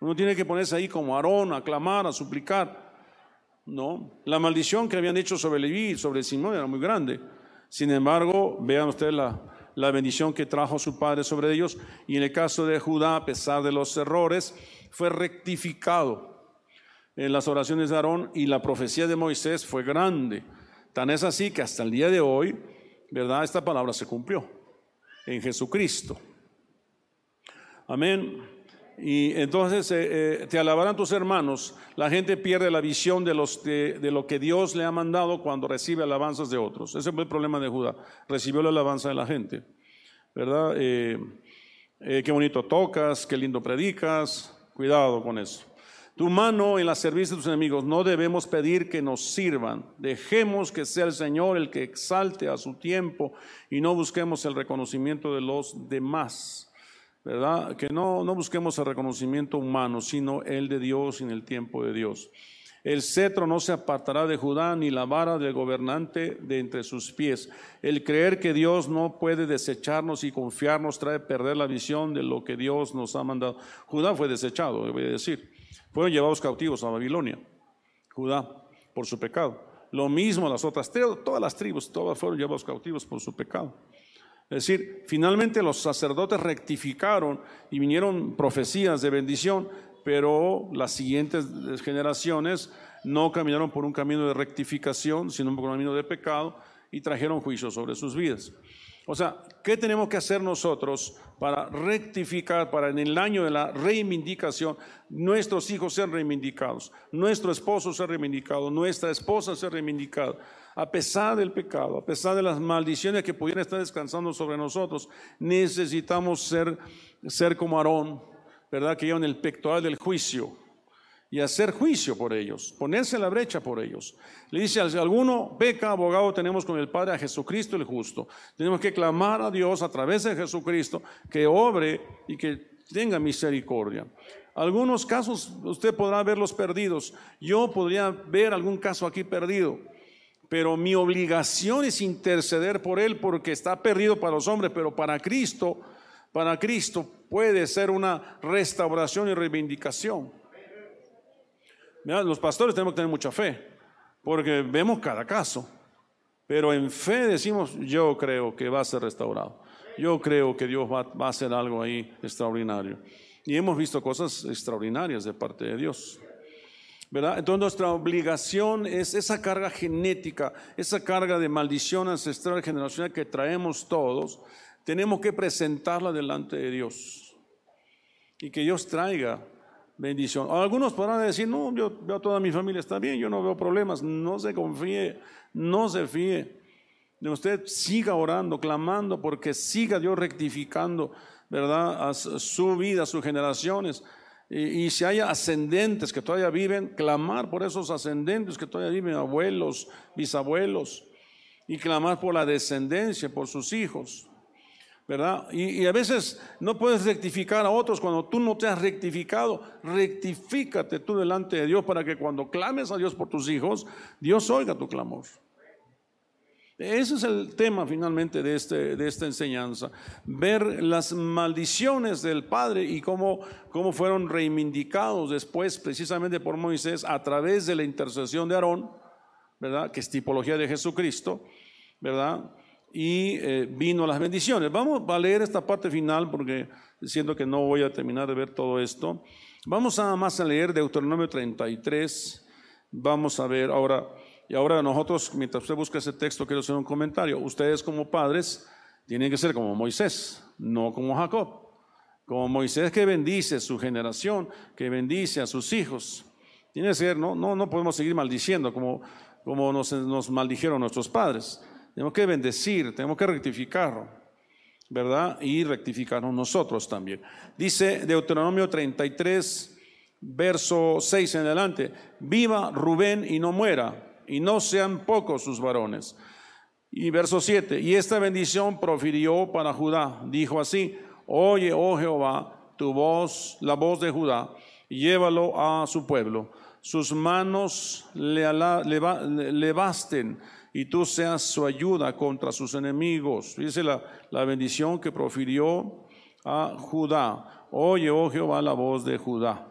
Uno tiene que ponerse ahí como Aarón, a clamar, a suplicar. No, la maldición que habían hecho sobre Leví sobre Simón era muy grande. Sin embargo, vean ustedes la, la bendición que trajo su padre sobre ellos. Y en el caso de Judá, a pesar de los errores, fue rectificado en las oraciones de Aarón y la profecía de Moisés fue grande. Tan es así que hasta el día de hoy, ¿verdad? Esta palabra se cumplió en Jesucristo. Amén. Y entonces eh, eh, te alabarán tus hermanos. La gente pierde la visión de, lo que Dios le ha mandado cuando recibe alabanzas de otros. Ese fue el problema de Judá. Recibió la alabanza de la gente. ¿Verdad? Eh, qué bonito tocas, qué lindo predicas. Cuidado con eso. Tu mano en la servicio de tus enemigos. No debemos pedir que nos sirvan. Dejemos que sea el Señor el que exalte a su tiempo y no busquemos el reconocimiento de los demás. ¿verdad? Que no, no busquemos el reconocimiento humano, sino el de Dios en el tiempo de Dios. El cetro no se apartará de Judá, ni la vara del gobernante de entre sus pies. El creer que Dios no puede desecharnos y confiarnos trae perder la visión de lo que Dios nos ha mandado. Judá fue desechado, voy a decir. Fueron llevados cautivos a Babilonia. Judá, por su pecado. Lo mismo las otras, todas las tribus, todas fueron llevados cautivos por su pecado. Es decir, finalmente los sacerdotes rectificaron y vinieron profecías de bendición, pero las siguientes generaciones no caminaron por un camino de rectificación, sino por un camino de pecado y trajeron juicio sobre sus vidas. O sea, ¿qué tenemos que hacer nosotros para rectificar, para en el año de la reivindicación, nuestros hijos ser reivindicados, nuestro esposo ser reivindicado, nuestra esposa ser reivindicada? a pesar del pecado, a pesar de las maldiciones que pudieran estar descansando sobre nosotros, necesitamos ser, ser como Aarón, ¿verdad? Que llevan el pectoral del juicio y hacer juicio por ellos, ponerse en la brecha por ellos. Le dice, si alguno peca, abogado tenemos con el Padre a Jesucristo el justo. Tenemos que clamar a Dios a través de Jesucristo que obre y que tenga misericordia. Algunos casos usted podrá verlos perdidos. Yo podría ver algún caso aquí perdido pero mi obligación es interceder por él porque está perdido para los hombres, pero para Cristo, para Cristo puede ser una restauración y reivindicación. Los pastores tenemos que tener mucha fe, porque vemos cada caso, pero en fe decimos, yo creo que va a ser restaurado, yo creo que Dios va, va a hacer algo ahí extraordinario. Y hemos visto cosas extraordinarias de parte de Dios. Entonces nuestra obligación es esa carga genética, esa carga de maldición ancestral generacional que traemos todos, tenemos que presentarla delante de Dios y que Dios traiga bendición. Algunos podrán decir, no, yo veo toda mi familia está bien, yo no veo problemas, no se confíe, no se fíe. Usted siga orando, clamando, porque siga Dios rectificando, ¿verdad? A su vida, sus generaciones. Y, si hay ascendentes que todavía viven, clamar por esos ascendentes que todavía viven, abuelos, bisabuelos, y clamar por la descendencia, por sus hijos. ¿Verdad? Y, a veces no puedes rectificar a otros cuando tú no te has rectificado. Rectifícate tú delante de Dios para que cuando clames a Dios por tus hijos, Dios oiga tu clamor. Ese es el tema finalmente de, este, de esta enseñanza, ver las maldiciones del Padre y cómo, cómo fueron reivindicados después precisamente por Moisés a través de la intercesión de Aarón, ¿verdad? Que es tipología de Jesucristo, ¿verdad? Y eh, vino las bendiciones. Vamos a leer esta parte final porque siento que no voy a terminar de ver todo esto. Vamos nada más a leer Deuteronomio 33. Vamos a ver ahora y ahora nosotros, mientras usted busca ese texto, quiero hacer un comentario. Ustedes como padres tienen que ser como Moisés, no como Jacob. Como Moisés que bendice su generación, que bendice a sus hijos. Tiene que ser, no, no, no podemos seguir maldiciendo como, como nos, nos maldijeron nuestros padres. Tenemos que bendecir, tenemos que rectificar, ¿verdad? Y rectificarnos nosotros también. Dice Deuteronomio 33, verso 6 en adelante, viva Rubén y no muera y no sean pocos sus varones. Y verso 7, y esta bendición profirió para Judá, dijo así, oye, oh Jehová, tu voz, la voz de Judá, llévalo a su pueblo, sus manos le, basten y tú seas su ayuda contra sus enemigos. Dice la, la bendición que profirió a Judá. Oye, oh Jehová, la voz de Judá.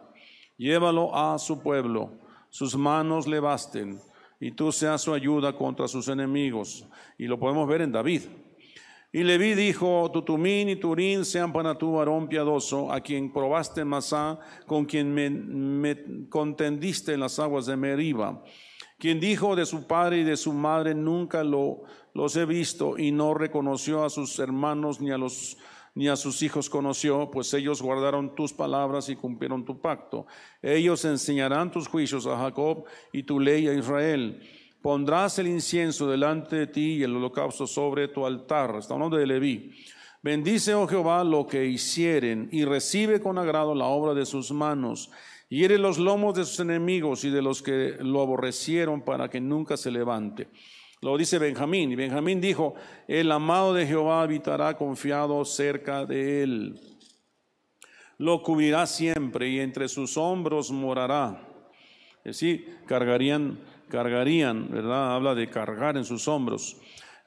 Llévalo a su pueblo, sus manos le basten, y tú seas su ayuda contra sus enemigos. Y lo podemos ver en David. Y Leví dijo, Tutumín y Turín sean para tu varón piadoso, a quien probaste en Masá, con quien me, contendiste en las aguas de Meriba, quien dijo de su padre y de su madre, nunca lo, los he visto, y no reconoció a sus hermanos ni a los ni a sus hijos conoció, pues ellos guardaron tus palabras y cumplieron tu pacto. Ellos enseñarán tus juicios a Jacob y tu ley a Israel. Pondrás el incienso delante de ti y el holocausto sobre tu altar. Está hablando de Leví. Bendice, oh Jehová, lo que hicieren y recibe con agrado la obra de sus manos. Hiere los lomos de sus enemigos y de los que lo aborrecieron para que nunca se levante. Lo dice Benjamín. Y Benjamín dijo, el amado de Jehová habitará confiado cerca de él. Lo cubrirá siempre y entre sus hombros morará. Es decir, cargarían, cargarían, ¿verdad? Habla de cargar en sus hombros.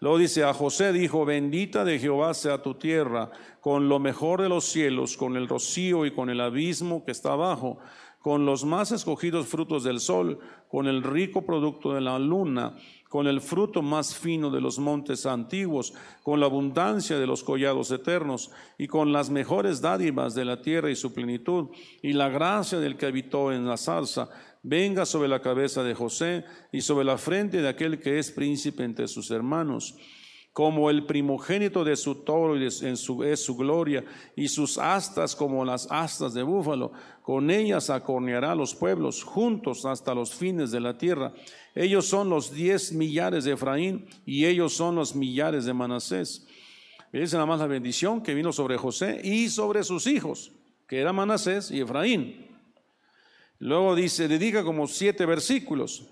Luego dice, a José dijo, bendita de Jehová sea tu tierra, con lo mejor de los cielos, con el rocío y con el abismo que está abajo, con los más escogidos frutos del sol, con el rico producto de la luna, con el fruto más fino de los montes antiguos, con la abundancia de los collados eternos, y con las mejores dádivas de la tierra y su plenitud, y la gracia del que habitó en la salsa, venga sobre la cabeza de José y sobre la frente de aquel que es príncipe entre sus hermanos como el primogénito de su toro y su, es su gloria, y sus astas como las astas de búfalo. Con ellas acorneará los pueblos juntos hasta los fines de la tierra. Ellos son los diez millares de Efraín y ellos son los millares de Manasés. Es nada más la bendición que vino sobre José y sobre sus hijos, que era Manasés y Efraín. Luego dice, dedica como siete versículos.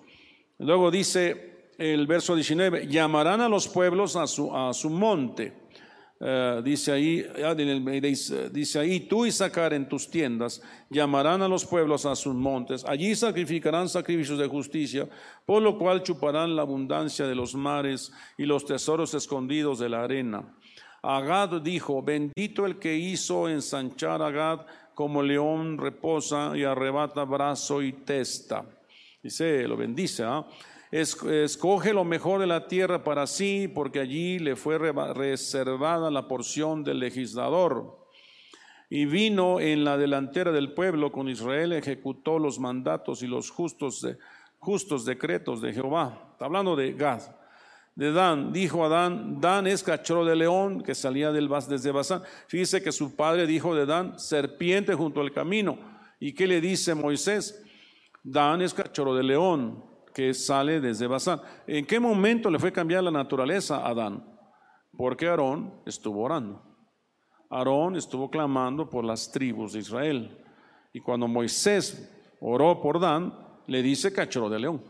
Luego dice, el verso 19, llamarán a los pueblos a su, a su monte. Eh, dice ahí, dice ahí, tú y sacar en tus tiendas, llamarán a los pueblos a sus montes, allí sacrificarán sacrificios de justicia, por lo cual chuparán la abundancia de los mares y los tesoros escondidos de la arena. Agad dijo, bendito el que hizo ensanchar a Agad como león reposa y arrebata brazo y testa. Dice, lo bendice, ¿ah? Escoge lo mejor de la tierra para sí, porque allí le fue reservada la porción del legislador. Y vino en la delantera del pueblo con Israel, ejecutó los mandatos y los justos, justos decretos de Jehová. Está hablando de Gad. De Dan, dijo Adán, Dan es cachorro de león que salía del, desde Basán. Fíjese que su padre dijo de Dan, serpiente junto al camino. ¿Y qué le dice Moisés? Dan es cachorro de león que sale desde Basán. ¿En qué momento le fue cambiar la naturaleza a Adán? Porque Aarón estuvo orando. Aarón estuvo clamando por las tribus de Israel. Y cuando Moisés oró por Dan, le dice cachorro de león.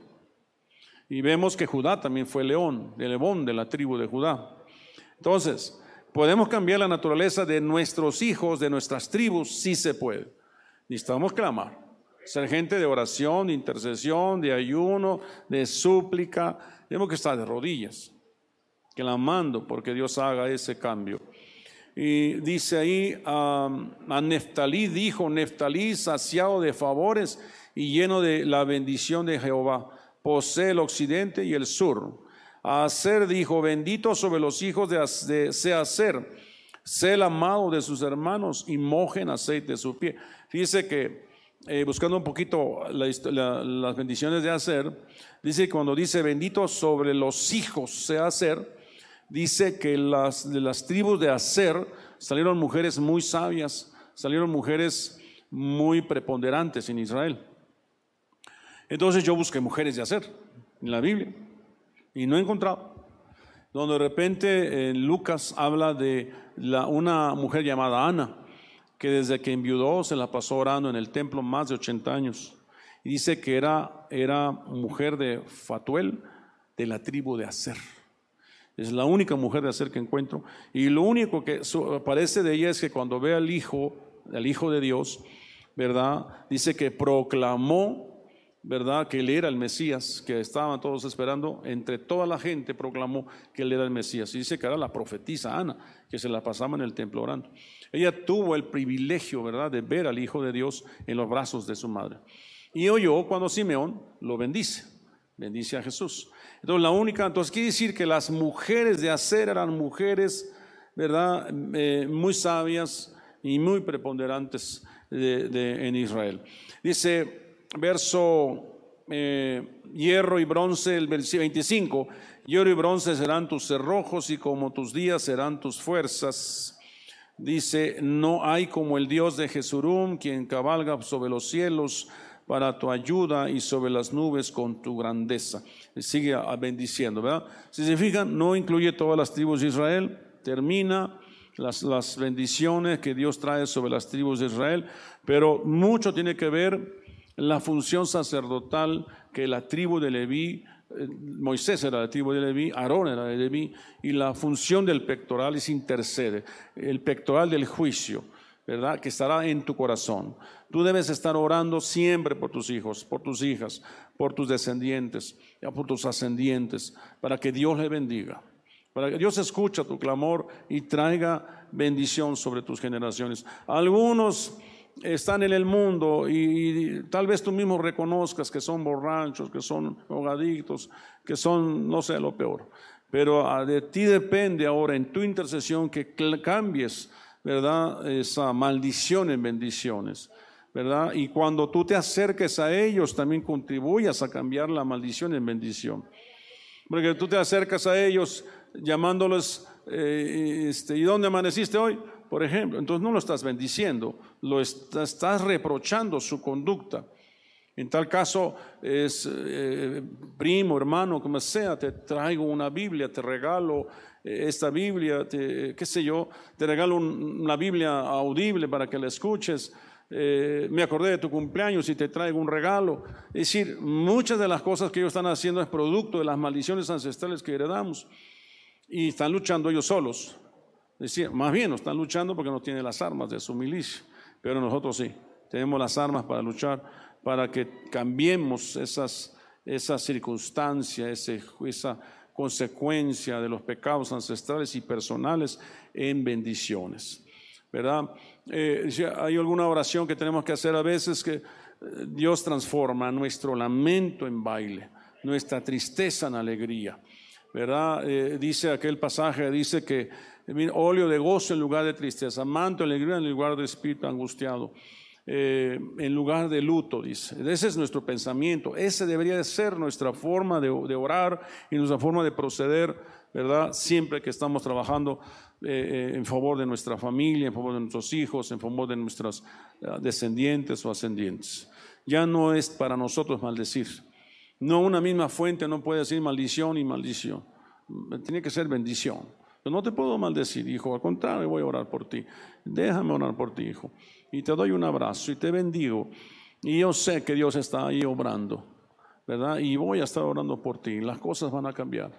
Y vemos que Judá también fue león, de león de la tribu de Judá. Entonces, ¿podemos cambiar la naturaleza de nuestros hijos, de nuestras tribus? Sí se puede. Necesitamos clamar. Ser gente de oración, de intercesión, de ayuno, de súplica. Tenemos que estar de rodillas, clamando porque Dios haga ese cambio. Y dice ahí, a Neftalí dijo, Neftalí saciado de favores y lleno de la bendición de Jehová, posee el occidente y el sur. A Aser dijo, bendito sobre los hijos de, de Seaser, sé el amado de sus hermanos y mojen aceite de su pie. Dice que eh, buscando un poquito las bendiciones de hacer, dice cuando dice bendito sobre los hijos se hacer, dice que las, de las tribus de hacer salieron mujeres muy sabias, salieron mujeres muy preponderantes en Israel. Entonces yo busqué mujeres de hacer en la Biblia y no he encontrado. Donde de repente en Lucas habla de la, una mujer llamada Ana que desde que enviudó se la pasó orando en el templo más de 80 años. Y dice que era, era mujer de Fatuel, de la tribu de Aser. Es la única mujer de Aser que encuentro. Y lo único que parece de ella es que cuando ve al Hijo, al Hijo de Dios, ¿verdad? Dice que proclamó, ¿verdad? Que él era el Mesías, que estaban todos esperando. Entre toda la gente proclamó que él era el Mesías. Y dice que era la profetisa Ana, que se la pasaba en el templo orando. Ella tuvo el privilegio, ¿verdad?, de ver al Hijo de Dios en los brazos de su madre. Y oyó cuando Simeón lo bendice, bendice a Jesús. Entonces, la única, entonces quiere decir que las mujeres de Acer eran mujeres, ¿verdad?, eh, muy sabias y muy preponderantes en Israel. Dice, verso eh, hierro y bronce, el 25, hierro y bronce serán tus cerrojos y como tus días serán tus fuerzas. Dice, no hay como el Dios de Jesurum, quien cabalga sobre los cielos para tu ayuda y sobre las nubes con tu grandeza. Sigue bendiciendo, ¿verdad? Si se fijan, no incluye todas las tribus de Israel, termina las, las bendiciones que Dios trae sobre las tribus de Israel, pero mucho tiene que ver la función sacerdotal que la tribu de Leví, Moisés era la tribu de Leví, Aarón era de Leví, y la función del pectoral es intercede, el pectoral del juicio, ¿verdad? Que estará en tu corazón. Tú debes estar orando siempre por tus hijos, por tus hijas, por tus descendientes, por tus ascendientes, para que Dios le bendiga, para que Dios escuche tu clamor y traiga bendición sobre tus generaciones. Algunos están en el mundo y, tal vez tú mismo reconozcas que son borrachos, que son drogadictos, que son, no sé, lo peor. Pero ah, de ti depende ahora en tu intercesión que cambies, ¿verdad? Esa maldición en bendiciones, ¿verdad? Y cuando tú te acerques a ellos, también contribuyas a cambiar la maldición en bendición. Porque tú te acercas a ellos llamándoles, eh, este, ¿y dónde amaneciste hoy? por ejemplo. Entonces no lo estás bendiciendo, lo estás, reprochando su conducta. En tal caso, es eh, primo, hermano, como sea, te traigo una Biblia, te regalo eh, esta Biblia, qué sé yo, te regalo una Biblia audible para que la escuches. Eh, me acordé de tu cumpleaños y te traigo un regalo. Es decir, muchas de las cosas que ellos están haciendo es producto de las maldiciones ancestrales que heredamos y están luchando ellos solos. Decía, más bien no están luchando porque no tienen las armas de su milicia, pero nosotros sí, tenemos las armas para luchar, para que cambiemos esas, esa circunstancia, esa consecuencia de los pecados ancestrales y personales en bendiciones. ¿Verdad? Eh, hay alguna oración que tenemos que hacer a veces que eh, Dios transforma nuestro lamento en baile, nuestra tristeza en alegría. ¿Verdad? Eh, dice aquel pasaje, dice que óleo de gozo en lugar de tristeza, manto de alegría en lugar de espíritu angustiado, eh, en lugar de luto, dice. Ese es nuestro pensamiento, ese debería de ser nuestra forma de, orar y nuestra forma de proceder, ¿verdad? Siempre que estamos trabajando eh, eh, en favor de nuestra familia, en favor de nuestros hijos, en favor de nuestros descendientes o ascendientes. Ya no es para nosotros maldecir. No una misma fuente no puede decir maldición y maldición. Tiene que ser bendición. Yo no te puedo maldecir, hijo, al contrario, voy a orar por ti. Déjame orar por ti, hijo. Y te doy un abrazo y te bendigo. Y yo sé que Dios está ahí obrando, ¿verdad? Y voy a estar orando por ti. Las cosas van a cambiar.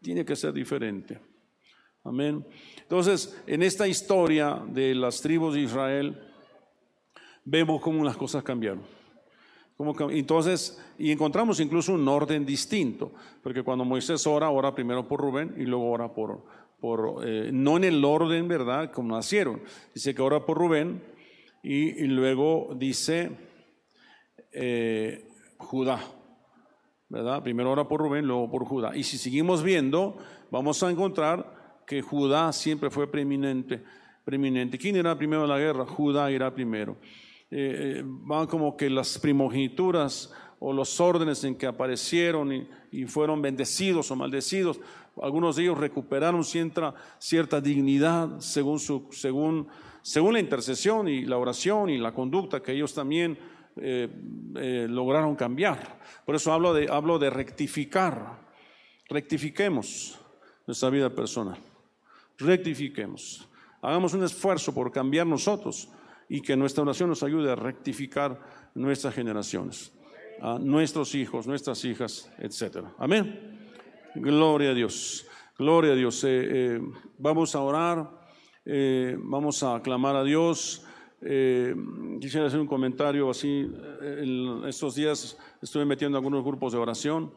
Tiene que ser diferente. Amén. Entonces, en esta historia de las tribus de Israel, vemos cómo las cosas cambiaron. entonces, y encontramos incluso un orden distinto, porque cuando Moisés ora, ora primero por Rubén y luego ora por, eh, no en el orden, ¿verdad?, como nacieron. Dice que ora por Rubén y, luego dice eh, Judá, ¿verdad? Primero ora por Rubén, luego por Judá. Y si seguimos viendo, vamos a encontrar que Judá siempre fue preeminente. preeminente. ¿Quién irá primero a la guerra? Judá irá primero. Eh, van como que las primogenituras o los órdenes en que aparecieron y fueron bendecidos o maldecidos algunos de ellos recuperaron cierta, cierta dignidad según, su, según, según la intercesión y la oración y la conducta que ellos también eh, eh, lograron cambiar. Por eso hablo de, hablo de rectificar. Rectifiquemos nuestra vida personal. Rectifiquemos. Hagamos un esfuerzo por cambiar nosotros y que nuestra oración nos ayude a rectificar nuestras generaciones, a nuestros hijos, nuestras hijas, etc. Amén. Gloria a Dios, gloria a Dios. Eh, eh, vamos a orar, eh, vamos a clamar a Dios. quisiera hacer un comentario así. En estos días estuve metiendo algunos grupos de oración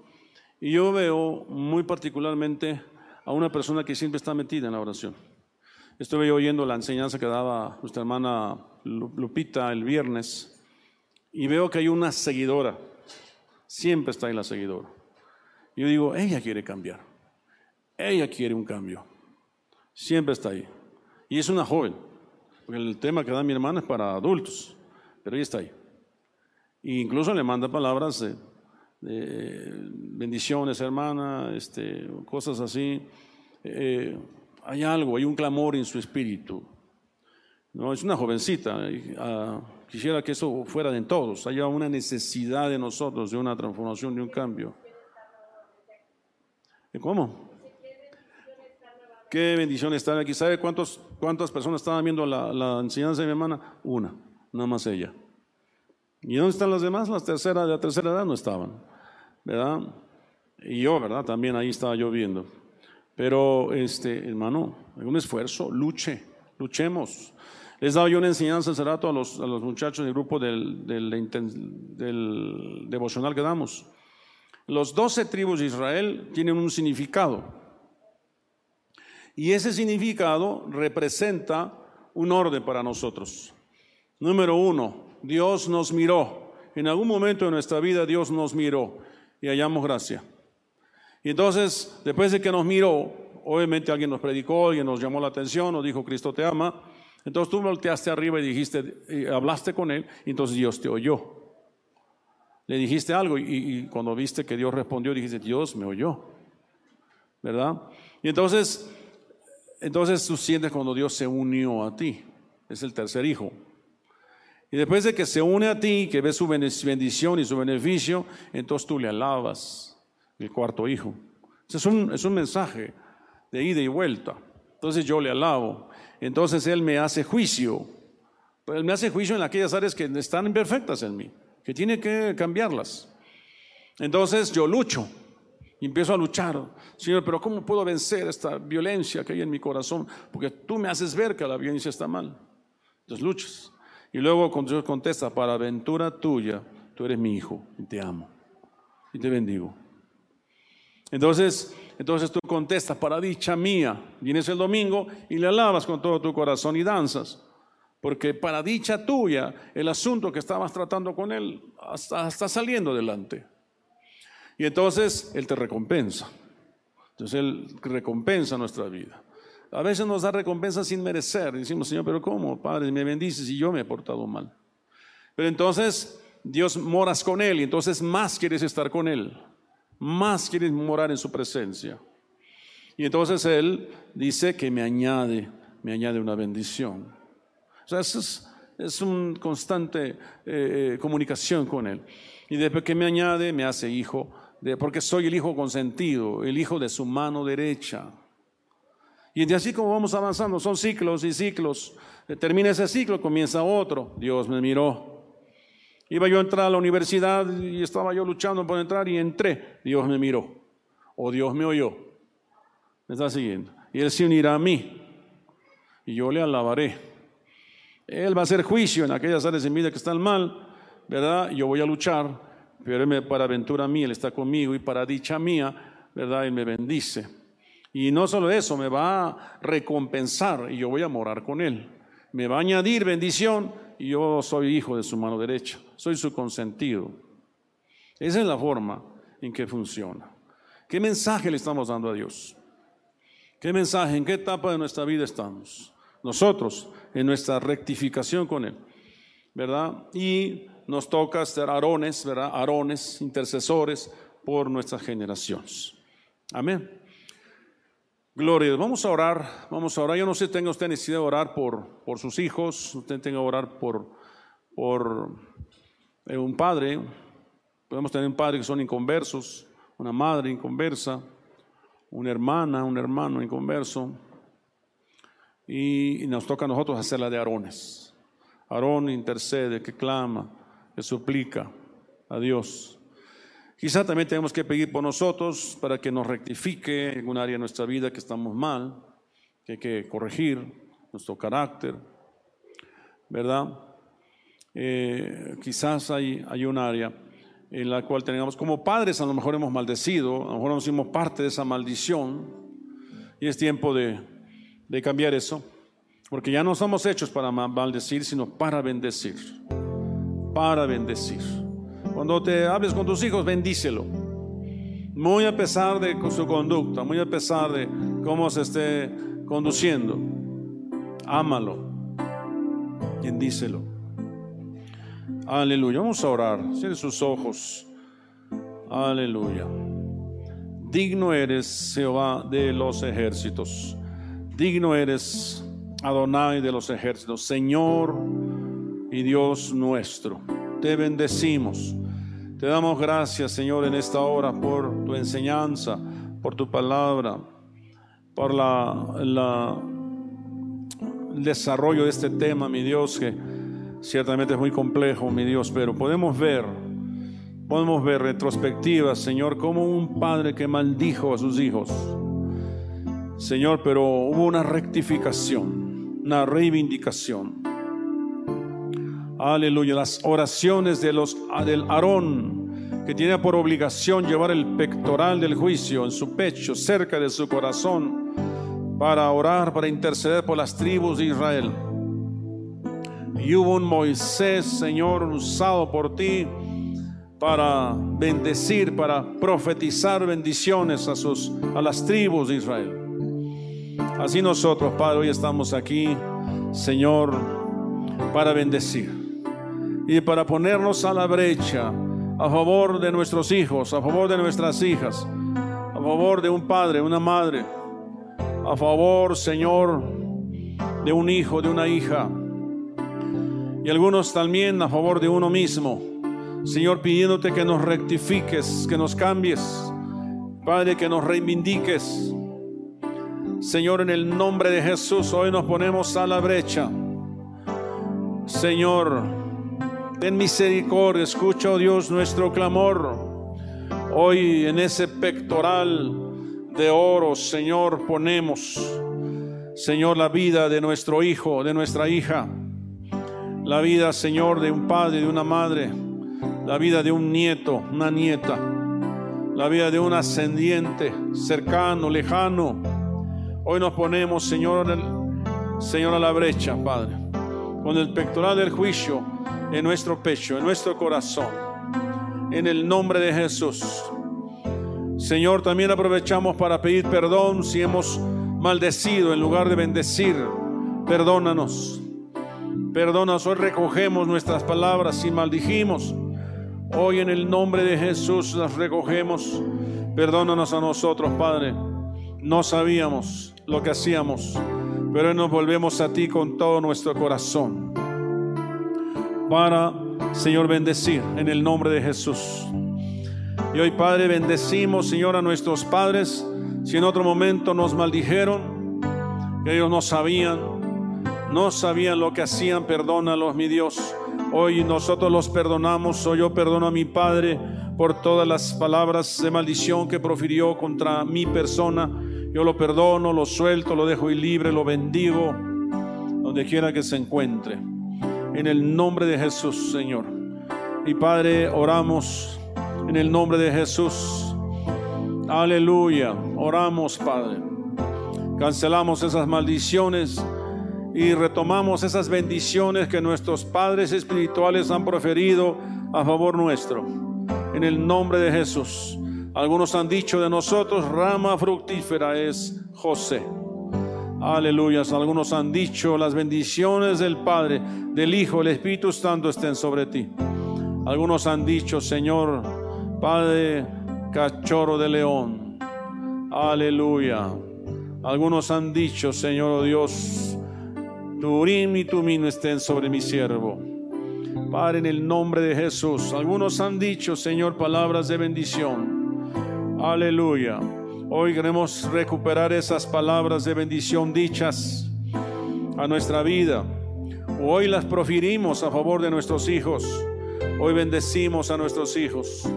y yo veo muy particularmente a una persona que siempre está metida en la oración. Estuve oyendo la enseñanza que daba nuestra hermana Lupita el viernes y veo que hay una seguidora. Siempre está ahí la seguidora. Yo digo, ella quiere cambiar. Ella quiere un cambio. Siempre está ahí. Y es una joven. Porque el tema que da mi hermana es para adultos. Pero ella está ahí. E incluso le manda palabras de, bendiciones, hermana, este, cosas así. Eh, hay algo, hay un clamor en su espíritu. No, es una jovencita. Ah, quisiera que eso fuera de todos. Haya una necesidad de nosotros de una transformación, de un cambio. ¿Cómo? Qué bendición estar aquí. ¿Sabe cuántos, cuántas personas estaban viendo la, enseñanza de mi hermana? Una, nada más ella. ¿Y dónde están las demás? Las tercera, de la tercera edad no estaban, ¿verdad? Y yo, ¿verdad? También ahí estaba yo viendo. Pero, este, hermano, hay un esfuerzo, luche, luchemos. Les daba yo una enseñanza hace rato a los, a los muchachos del grupo del, del devocional que damos. Los doce tribus de Israel tienen un significado. Y ese significado representa un orden para nosotros. Número uno, Dios nos miró. En algún momento de nuestra vida Dios nos miró y hallamos gracia. Y entonces, después de que nos miró, obviamente alguien nos predicó, alguien nos llamó la atención, nos dijo, Cristo te ama. Entonces tú volteaste arriba y dijiste, hablaste con él, y entonces Dios te oyó. Le dijiste algo y, cuando viste que Dios respondió, dijiste, Dios me oyó. ¿Verdad? Y entonces, entonces tú sientes cuando Dios se unió a ti. Es el tercer hijo. Y después de que se une a ti, que ves su bendición y su beneficio, entonces tú le alabas, el cuarto hijo. Es un, es un mensaje de ida y vuelta. Entonces yo le alabo. Entonces Él me hace juicio. Él me hace juicio en aquellas áreas que están imperfectas en mí, que tiene que cambiarlas. Entonces yo lucho y empiezo a luchar. Señor, pero ¿cómo puedo vencer esta violencia que hay en mi corazón? Porque tú me haces ver que la violencia está mal. Entonces luchas. Y luego Dios contesta, para aventura tuya, tú eres mi hijo y te amo y te bendigo. Entonces, entonces tú contestas, para dicha mía, vienes el domingo y le alabas con todo tu corazón y danzas. Porque para dicha tuya, el asunto que estabas tratando con él está saliendo adelante. Y entonces Él te recompensa. Entonces Él recompensa nuestra vida. A veces nos da recompensa sin merecer. Decimos, Señor, pero ¿cómo, Padre? Me bendices y yo me he portado mal. Pero entonces Dios moras con Él y entonces más quieres estar con Él. Más quieres morar en su presencia. Y entonces Él dice que me añade, me añade una bendición. O sea, es, es una constante eh, eh, comunicación con Él. Y después que me añade, me hace hijo, de, porque soy el hijo consentido, el hijo de su mano derecha. Y de así como vamos avanzando, son ciclos y ciclos. Termina ese ciclo, comienza otro. Dios me miró. Iba yo a entrar a la universidad y estaba yo luchando por entrar y entré. Dios me miró. O Dios me oyó. Me está siguiendo. Y Él se unirá a mí. Y yo le alabaré. Él va a hacer juicio en aquellas áreas de vida que están mal, ¿verdad? Yo voy a luchar, pero Él para aventura mía, Él está conmigo y para dicha mía, ¿verdad? Él me bendice. Y no solo eso, me va a recompensar y yo voy a morar con Él. Me va a añadir bendición y yo soy hijo de su mano derecha, soy su consentido. Esa es la forma en que funciona. ¿Qué mensaje le estamos dando a Dios? ¿Qué mensaje? ¿En qué etapa de nuestra vida estamos? Nosotros, en nuestra rectificación con Él, ¿verdad? Y nos toca ser arones, ¿verdad? Arones, intercesores por nuestras generaciones. Amén. Gloria, vamos a orar, vamos a orar. Yo no sé tenga usted necesidad de orar por, por sus hijos, usted tenga que orar por, por eh, un padre. Podemos tener un padre que son inconversos, una madre inconversa, una hermana, un hermano inconverso. Y, nos toca a nosotros hacer la de Aarones. Aarón intercede, que clama, que suplica a Dios. Quizá también tenemos que pedir por nosotros para que nos rectifique en un área de nuestra vida que estamos mal, que hay que corregir nuestro carácter, ¿verdad? Eh, quizás hay, hay un área en la cual tenemos, como padres a lo mejor hemos maldecido, a lo mejor nos hicimos parte de esa maldición y es tiempo de, de cambiar eso, Porque ya no somos hechos para maldecir, sino para bendecir. Para bendecir. Cuando te hables con tus hijos, bendícelo. Muy a pesar de su conducta, muy a pesar de cómo se esté conduciendo. Ámalo. Bendícelo. Aleluya. Vamos a orar. Cierre sus ojos. Aleluya. Digno eres, Jehová de los ejércitos. Digno eres, Adonai de los ejércitos. Señor y Dios nuestro. Te bendecimos. Te damos gracias, Señor, en esta hora por tu enseñanza, por tu palabra, por la, el desarrollo de este tema, mi Dios, que ciertamente es muy complejo, mi Dios, pero podemos ver Podemos ver retrospectivas, Señor, como un padre que maldijo a sus hijos. Señor, pero hubo una rectificación, una reivindicación. Aleluya. Las oraciones de los, del Aarón, que tiene por obligación llevar el pectoral del juicio en su pecho, cerca de su corazón, para orar, para interceder por las tribus de Israel. Y hubo un Moisés, Señor, usado por ti para bendecir, para profetizar bendiciones a, sus, a las tribus de Israel. Así nosotros, Padre, hoy estamos aquí, Señor, para bendecir y para ponernos a la brecha a favor de nuestros hijos, a favor de nuestras hijas, a favor de un padre, una madre, a favor, Señor, de un hijo, de una hija, y algunos también a favor de uno mismo Señor, pidiéndote que nos rectifiques, que nos cambies. Padre, que nos reivindiques. Señor, en el nombre de Jesús, hoy nos ponemos a la brecha. Señor, ten misericordia, escucha, oh Dios, nuestro clamor. Hoy en ese pectoral de oro, Señor, ponemos, Señor, la vida de nuestro hijo, de nuestra hija. La vida, Señor, de un padre, de una madre la vida de un nieto, una nieta, la vida de un ascendiente cercano, lejano. Hoy nos ponemos, Señor, Señor, a la brecha, Padre, con el pectoral del juicio en nuestro pecho, en nuestro corazón, en el nombre de Jesús. Señor, también aprovechamos para pedir perdón si hemos maldecido en lugar de bendecir. Perdónanos. Perdónanos, hoy recogemos nuestras palabras y maldijimos Hoy en el nombre de Jesús las recogemos. Perdónanos a nosotros, Padre. No sabíamos lo que hacíamos, pero nos volvemos a ti con todo nuestro corazón. Para, Señor, bendecir en el nombre de Jesús. Y hoy, Padre, bendecimos, Señor, a nuestros padres. Si en otro momento nos maldijeron, que ellos no sabían, no sabían lo que hacían, perdónalos, mi Dios. Hoy nosotros los perdonamos, hoy yo perdono a mi Padre por todas las palabras de maldición que profirió contra mi persona. Yo lo perdono, lo suelto, lo dejo libre, lo bendigo, donde quiera que se encuentre. En el nombre de Jesús, Señor. Y Padre, oramos en el nombre de Jesús. Aleluya. Oramos, Padre. Cancelamos esas maldiciones y retomamos esas bendiciones que nuestros padres espirituales han proferido a favor nuestro. En el nombre de Jesús. Algunos han dicho de nosotros, rama fructífera es José. Aleluya. Algunos han dicho, las bendiciones del Padre, del Hijo, el Espíritu Santo estén sobre ti. Algunos han dicho, Señor, Padre, cachorro de león. Aleluya. Algunos han dicho, Señor Dios, tu urim y tu mino estén sobre mi siervo. Padre, en el nombre de Jesús. Algunos han dicho, Señor, palabras de bendición. Aleluya. Hoy queremos recuperar esas palabras de bendición dichas a nuestra vida. Hoy las profirimos a favor de nuestros hijos. Hoy bendecimos a nuestros hijos.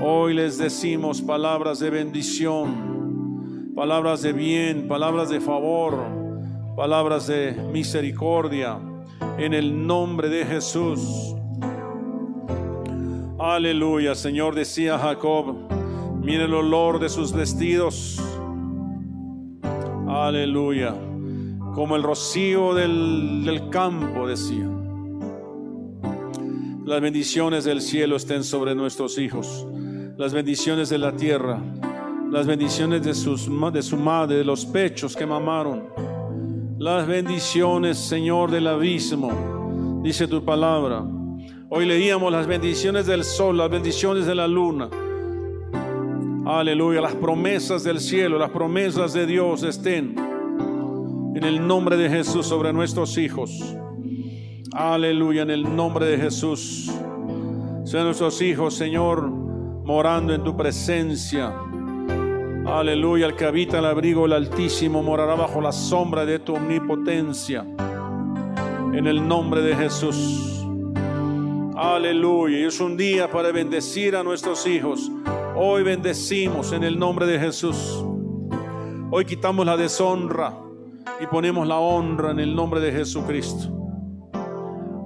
Hoy les decimos palabras de bendición, palabras de bien, palabras de favor palabras de misericordia en el nombre de Jesús. Aleluya, Señor, decía Jacob, mire el olor de sus vestidos. Aleluya, como el rocío del, del campo, decía. Las bendiciones del cielo estén sobre nuestros hijos, las bendiciones de la tierra, las bendiciones de, sus, de su madre, de los pechos que mamaron, las bendiciones, Señor, del abismo, dice tu palabra. Hoy leíamos las bendiciones del sol, las bendiciones de la luna. Aleluya, las promesas del cielo, las promesas de Dios estén en el nombre de Jesús sobre nuestros hijos. Aleluya, en el nombre de Jesús. Sean nuestros hijos, Señor, morando en tu presencia. Aleluya, el que habita el abrigo del Altísimo morará bajo la sombra de tu omnipotencia. En el nombre de Jesús. Aleluya. Es un día para bendecir a nuestros hijos. Hoy bendecimos en el nombre de Jesús. Hoy quitamos la deshonra y ponemos la honra en el nombre de Jesucristo.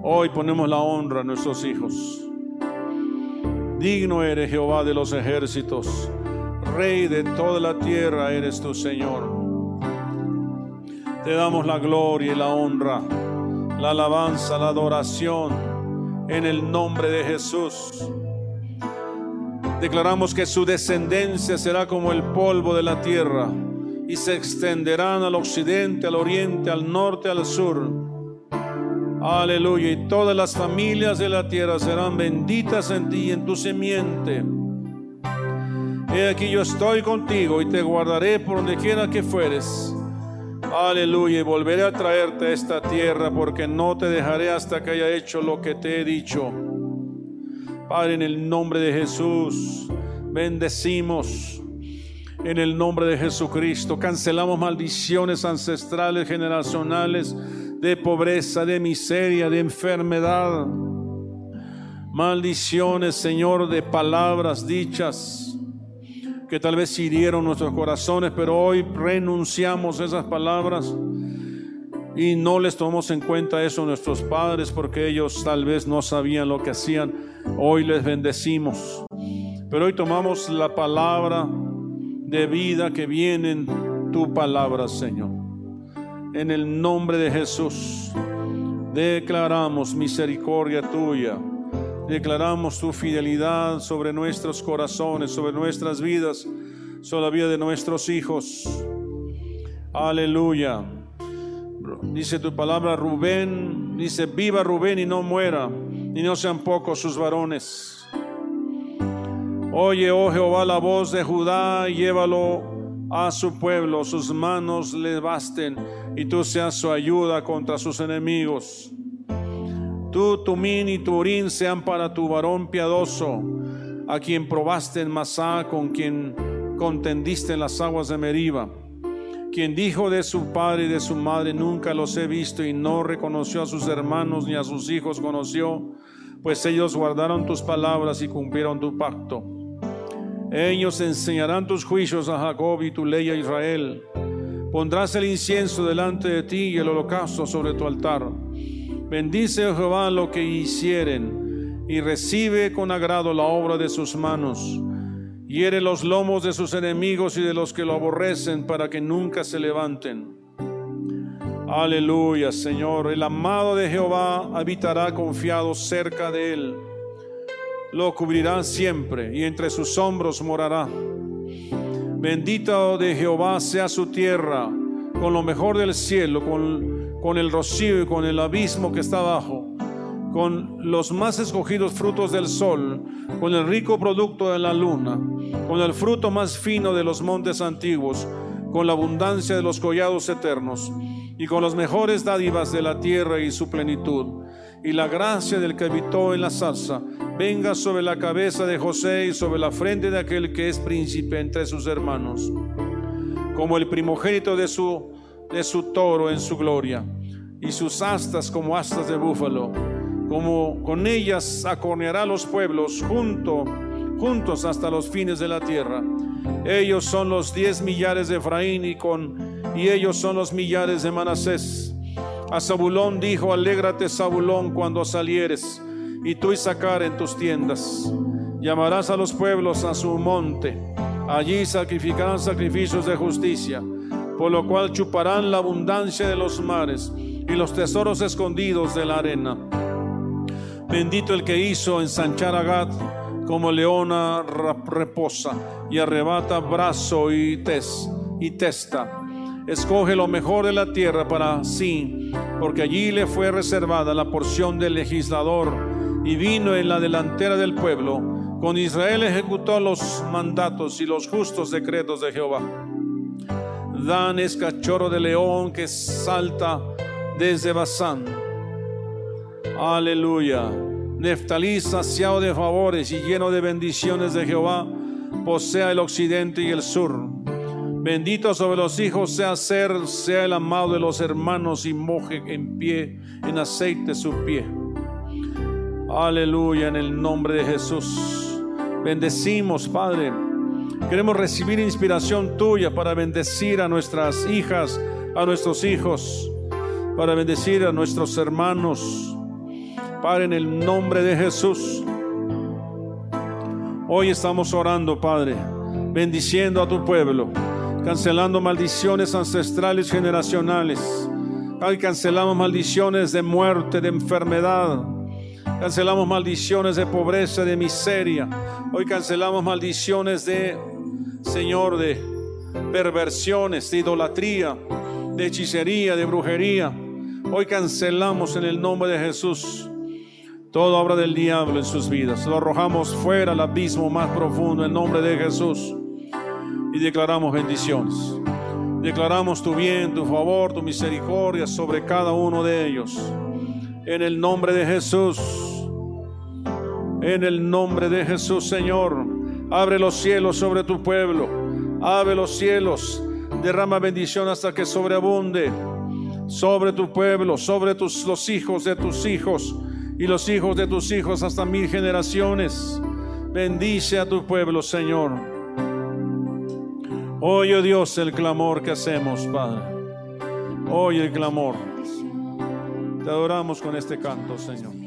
Hoy ponemos la honra a nuestros hijos. Digno eres Jehová de los ejércitos, Rey de toda la tierra eres tu Señor. Te damos la gloria y la honra, la alabanza, la adoración en el nombre de Jesús. Declaramos que su descendencia será como el polvo de la tierra y se extenderán al occidente, al oriente, al norte, al sur. Aleluya. Y todas las familias de la tierra serán benditas en ti y en tu semiente. He aquí yo estoy contigo y te guardaré por donde quiera que fueres. Aleluya. Y volveré a traerte a esta tierra porque no te dejaré hasta que haya hecho lo que te he dicho. Padre, en el nombre de Jesús, bendecimos en el nombre de Jesucristo. Cancelamos maldiciones ancestrales, generacionales, de pobreza, de miseria, de enfermedad. Maldiciones, Señor, de palabras dichas que tal vez hirieron nuestros corazones, pero hoy renunciamos esas palabras y no les tomamos en cuenta eso a nuestros padres porque ellos tal vez no sabían lo que hacían. Hoy les bendecimos. Pero hoy tomamos la palabra de vida que viene en tu palabra, Señor. En el nombre de Jesús, declaramos misericordia tuya. Declaramos tu fidelidad sobre nuestros corazones, sobre nuestras vidas, sobre la vida de nuestros hijos. Aleluya. Dice tu palabra Rubén, dice, viva Rubén y no muera, y no sean pocos sus varones. Oye, oh Jehová, la voz de Judá, llévalo a su pueblo, sus manos le basten y tú seas su ayuda contra sus enemigos. Tú, Tumín y Turín sean para tu varón piadoso, a quien probaste en Masá, con quien contendiste en las aguas de Meriba, quien dijo de su padre y de su madre, nunca los he visto y no reconoció a sus hermanos ni a sus hijos conoció, pues ellos guardaron tus palabras y cumplieron tu pacto. Ellos enseñarán tus juicios a Jacob y tu ley a Israel. Pondrás el incienso delante de ti y el holocausto sobre tu altar. Bendice oh Jehová lo que hicieren y recibe con agrado la obra de sus manos. Hiere los lomos de sus enemigos y de los que lo aborrecen para que nunca se levanten. Aleluya, Señor. El amado de Jehová habitará confiado cerca de él lo cubrirá siempre y entre sus hombros morará. Bendito de Jehová sea su tierra, con lo mejor del cielo, con, con el rocío y con el abismo que está abajo, con los más escogidos frutos del sol, con el rico producto de la luna, con el fruto más fino de los montes antiguos, con la abundancia de los collados eternos, y con las mejores dádivas de la tierra y su plenitud. Y la gracia del que habitó en la salsa venga sobre la cabeza de José y sobre la frente de aquel que es príncipe entre sus hermanos, como el primogénito de su, de su toro en su gloria, y sus astas como astas de búfalo, como con ellas acorneará los pueblos junto, juntos hasta los fines de la tierra. Ellos son los diez millares de Efraín y, con, y ellos son los millares de Manasés a Zabulón dijo, alégrate Zabulón cuando salieres, y tú y sacar en tus tiendas. Llamarás a los pueblos a su monte, allí sacrificarán sacrificios de justicia. por lo cual chuparán la abundancia de los mares y los tesoros escondidos de la arena. Bendito el que hizo ensanchar a Gad como leona reposa y arrebata brazo y, tes, y testa. Escoge lo mejor de la tierra para sí, porque allí le fue reservada la porción del legislador y vino en la delantera del pueblo. Con Israel ejecutó los mandatos y los justos decretos de Jehová. Dan es cachorro de león que salta desde Basán. Aleluya. Neftalí saciado de favores y lleno de bendiciones de Jehová, posea el occidente y el sur. Bendito sobre los hijos sea ser, sea el amado de los hermanos y moje en pie, en aceite su pie. Aleluya, en el nombre de Jesús. Bendecimos, Padre. Queremos recibir inspiración tuya para bendecir a nuestras hijas, a nuestros hijos, para bendecir a nuestros hermanos. Padre, en el nombre de Jesús. Hoy estamos orando, Padre, bendiciendo a tu pueblo cancelando maldiciones ancestrales generacionales. Hoy cancelamos maldiciones de muerte, de enfermedad. Cancelamos maldiciones de pobreza, de miseria. Hoy cancelamos maldiciones de, Señor, de perversiones, de idolatría, de hechicería, de brujería. Hoy cancelamos en el nombre de Jesús toda obra del diablo en sus vidas. Lo arrojamos fuera al abismo más profundo en nombre de Jesús y declaramos bendiciones. Declaramos tu bien, tu favor, tu misericordia sobre cada uno de ellos. En el nombre de Jesús. En el nombre de Jesús, Señor. Abre los cielos sobre tu pueblo. Abre los cielos. Derrama bendición hasta que sobreabunde sobre tu pueblo, sobre tus, los hijos de tus hijos y los hijos de tus hijos hasta mil generaciones. Bendice a tu pueblo, Señor. Oye Dios el clamor que hacemos, Padre. Oye el clamor. Te adoramos con este canto, Señor.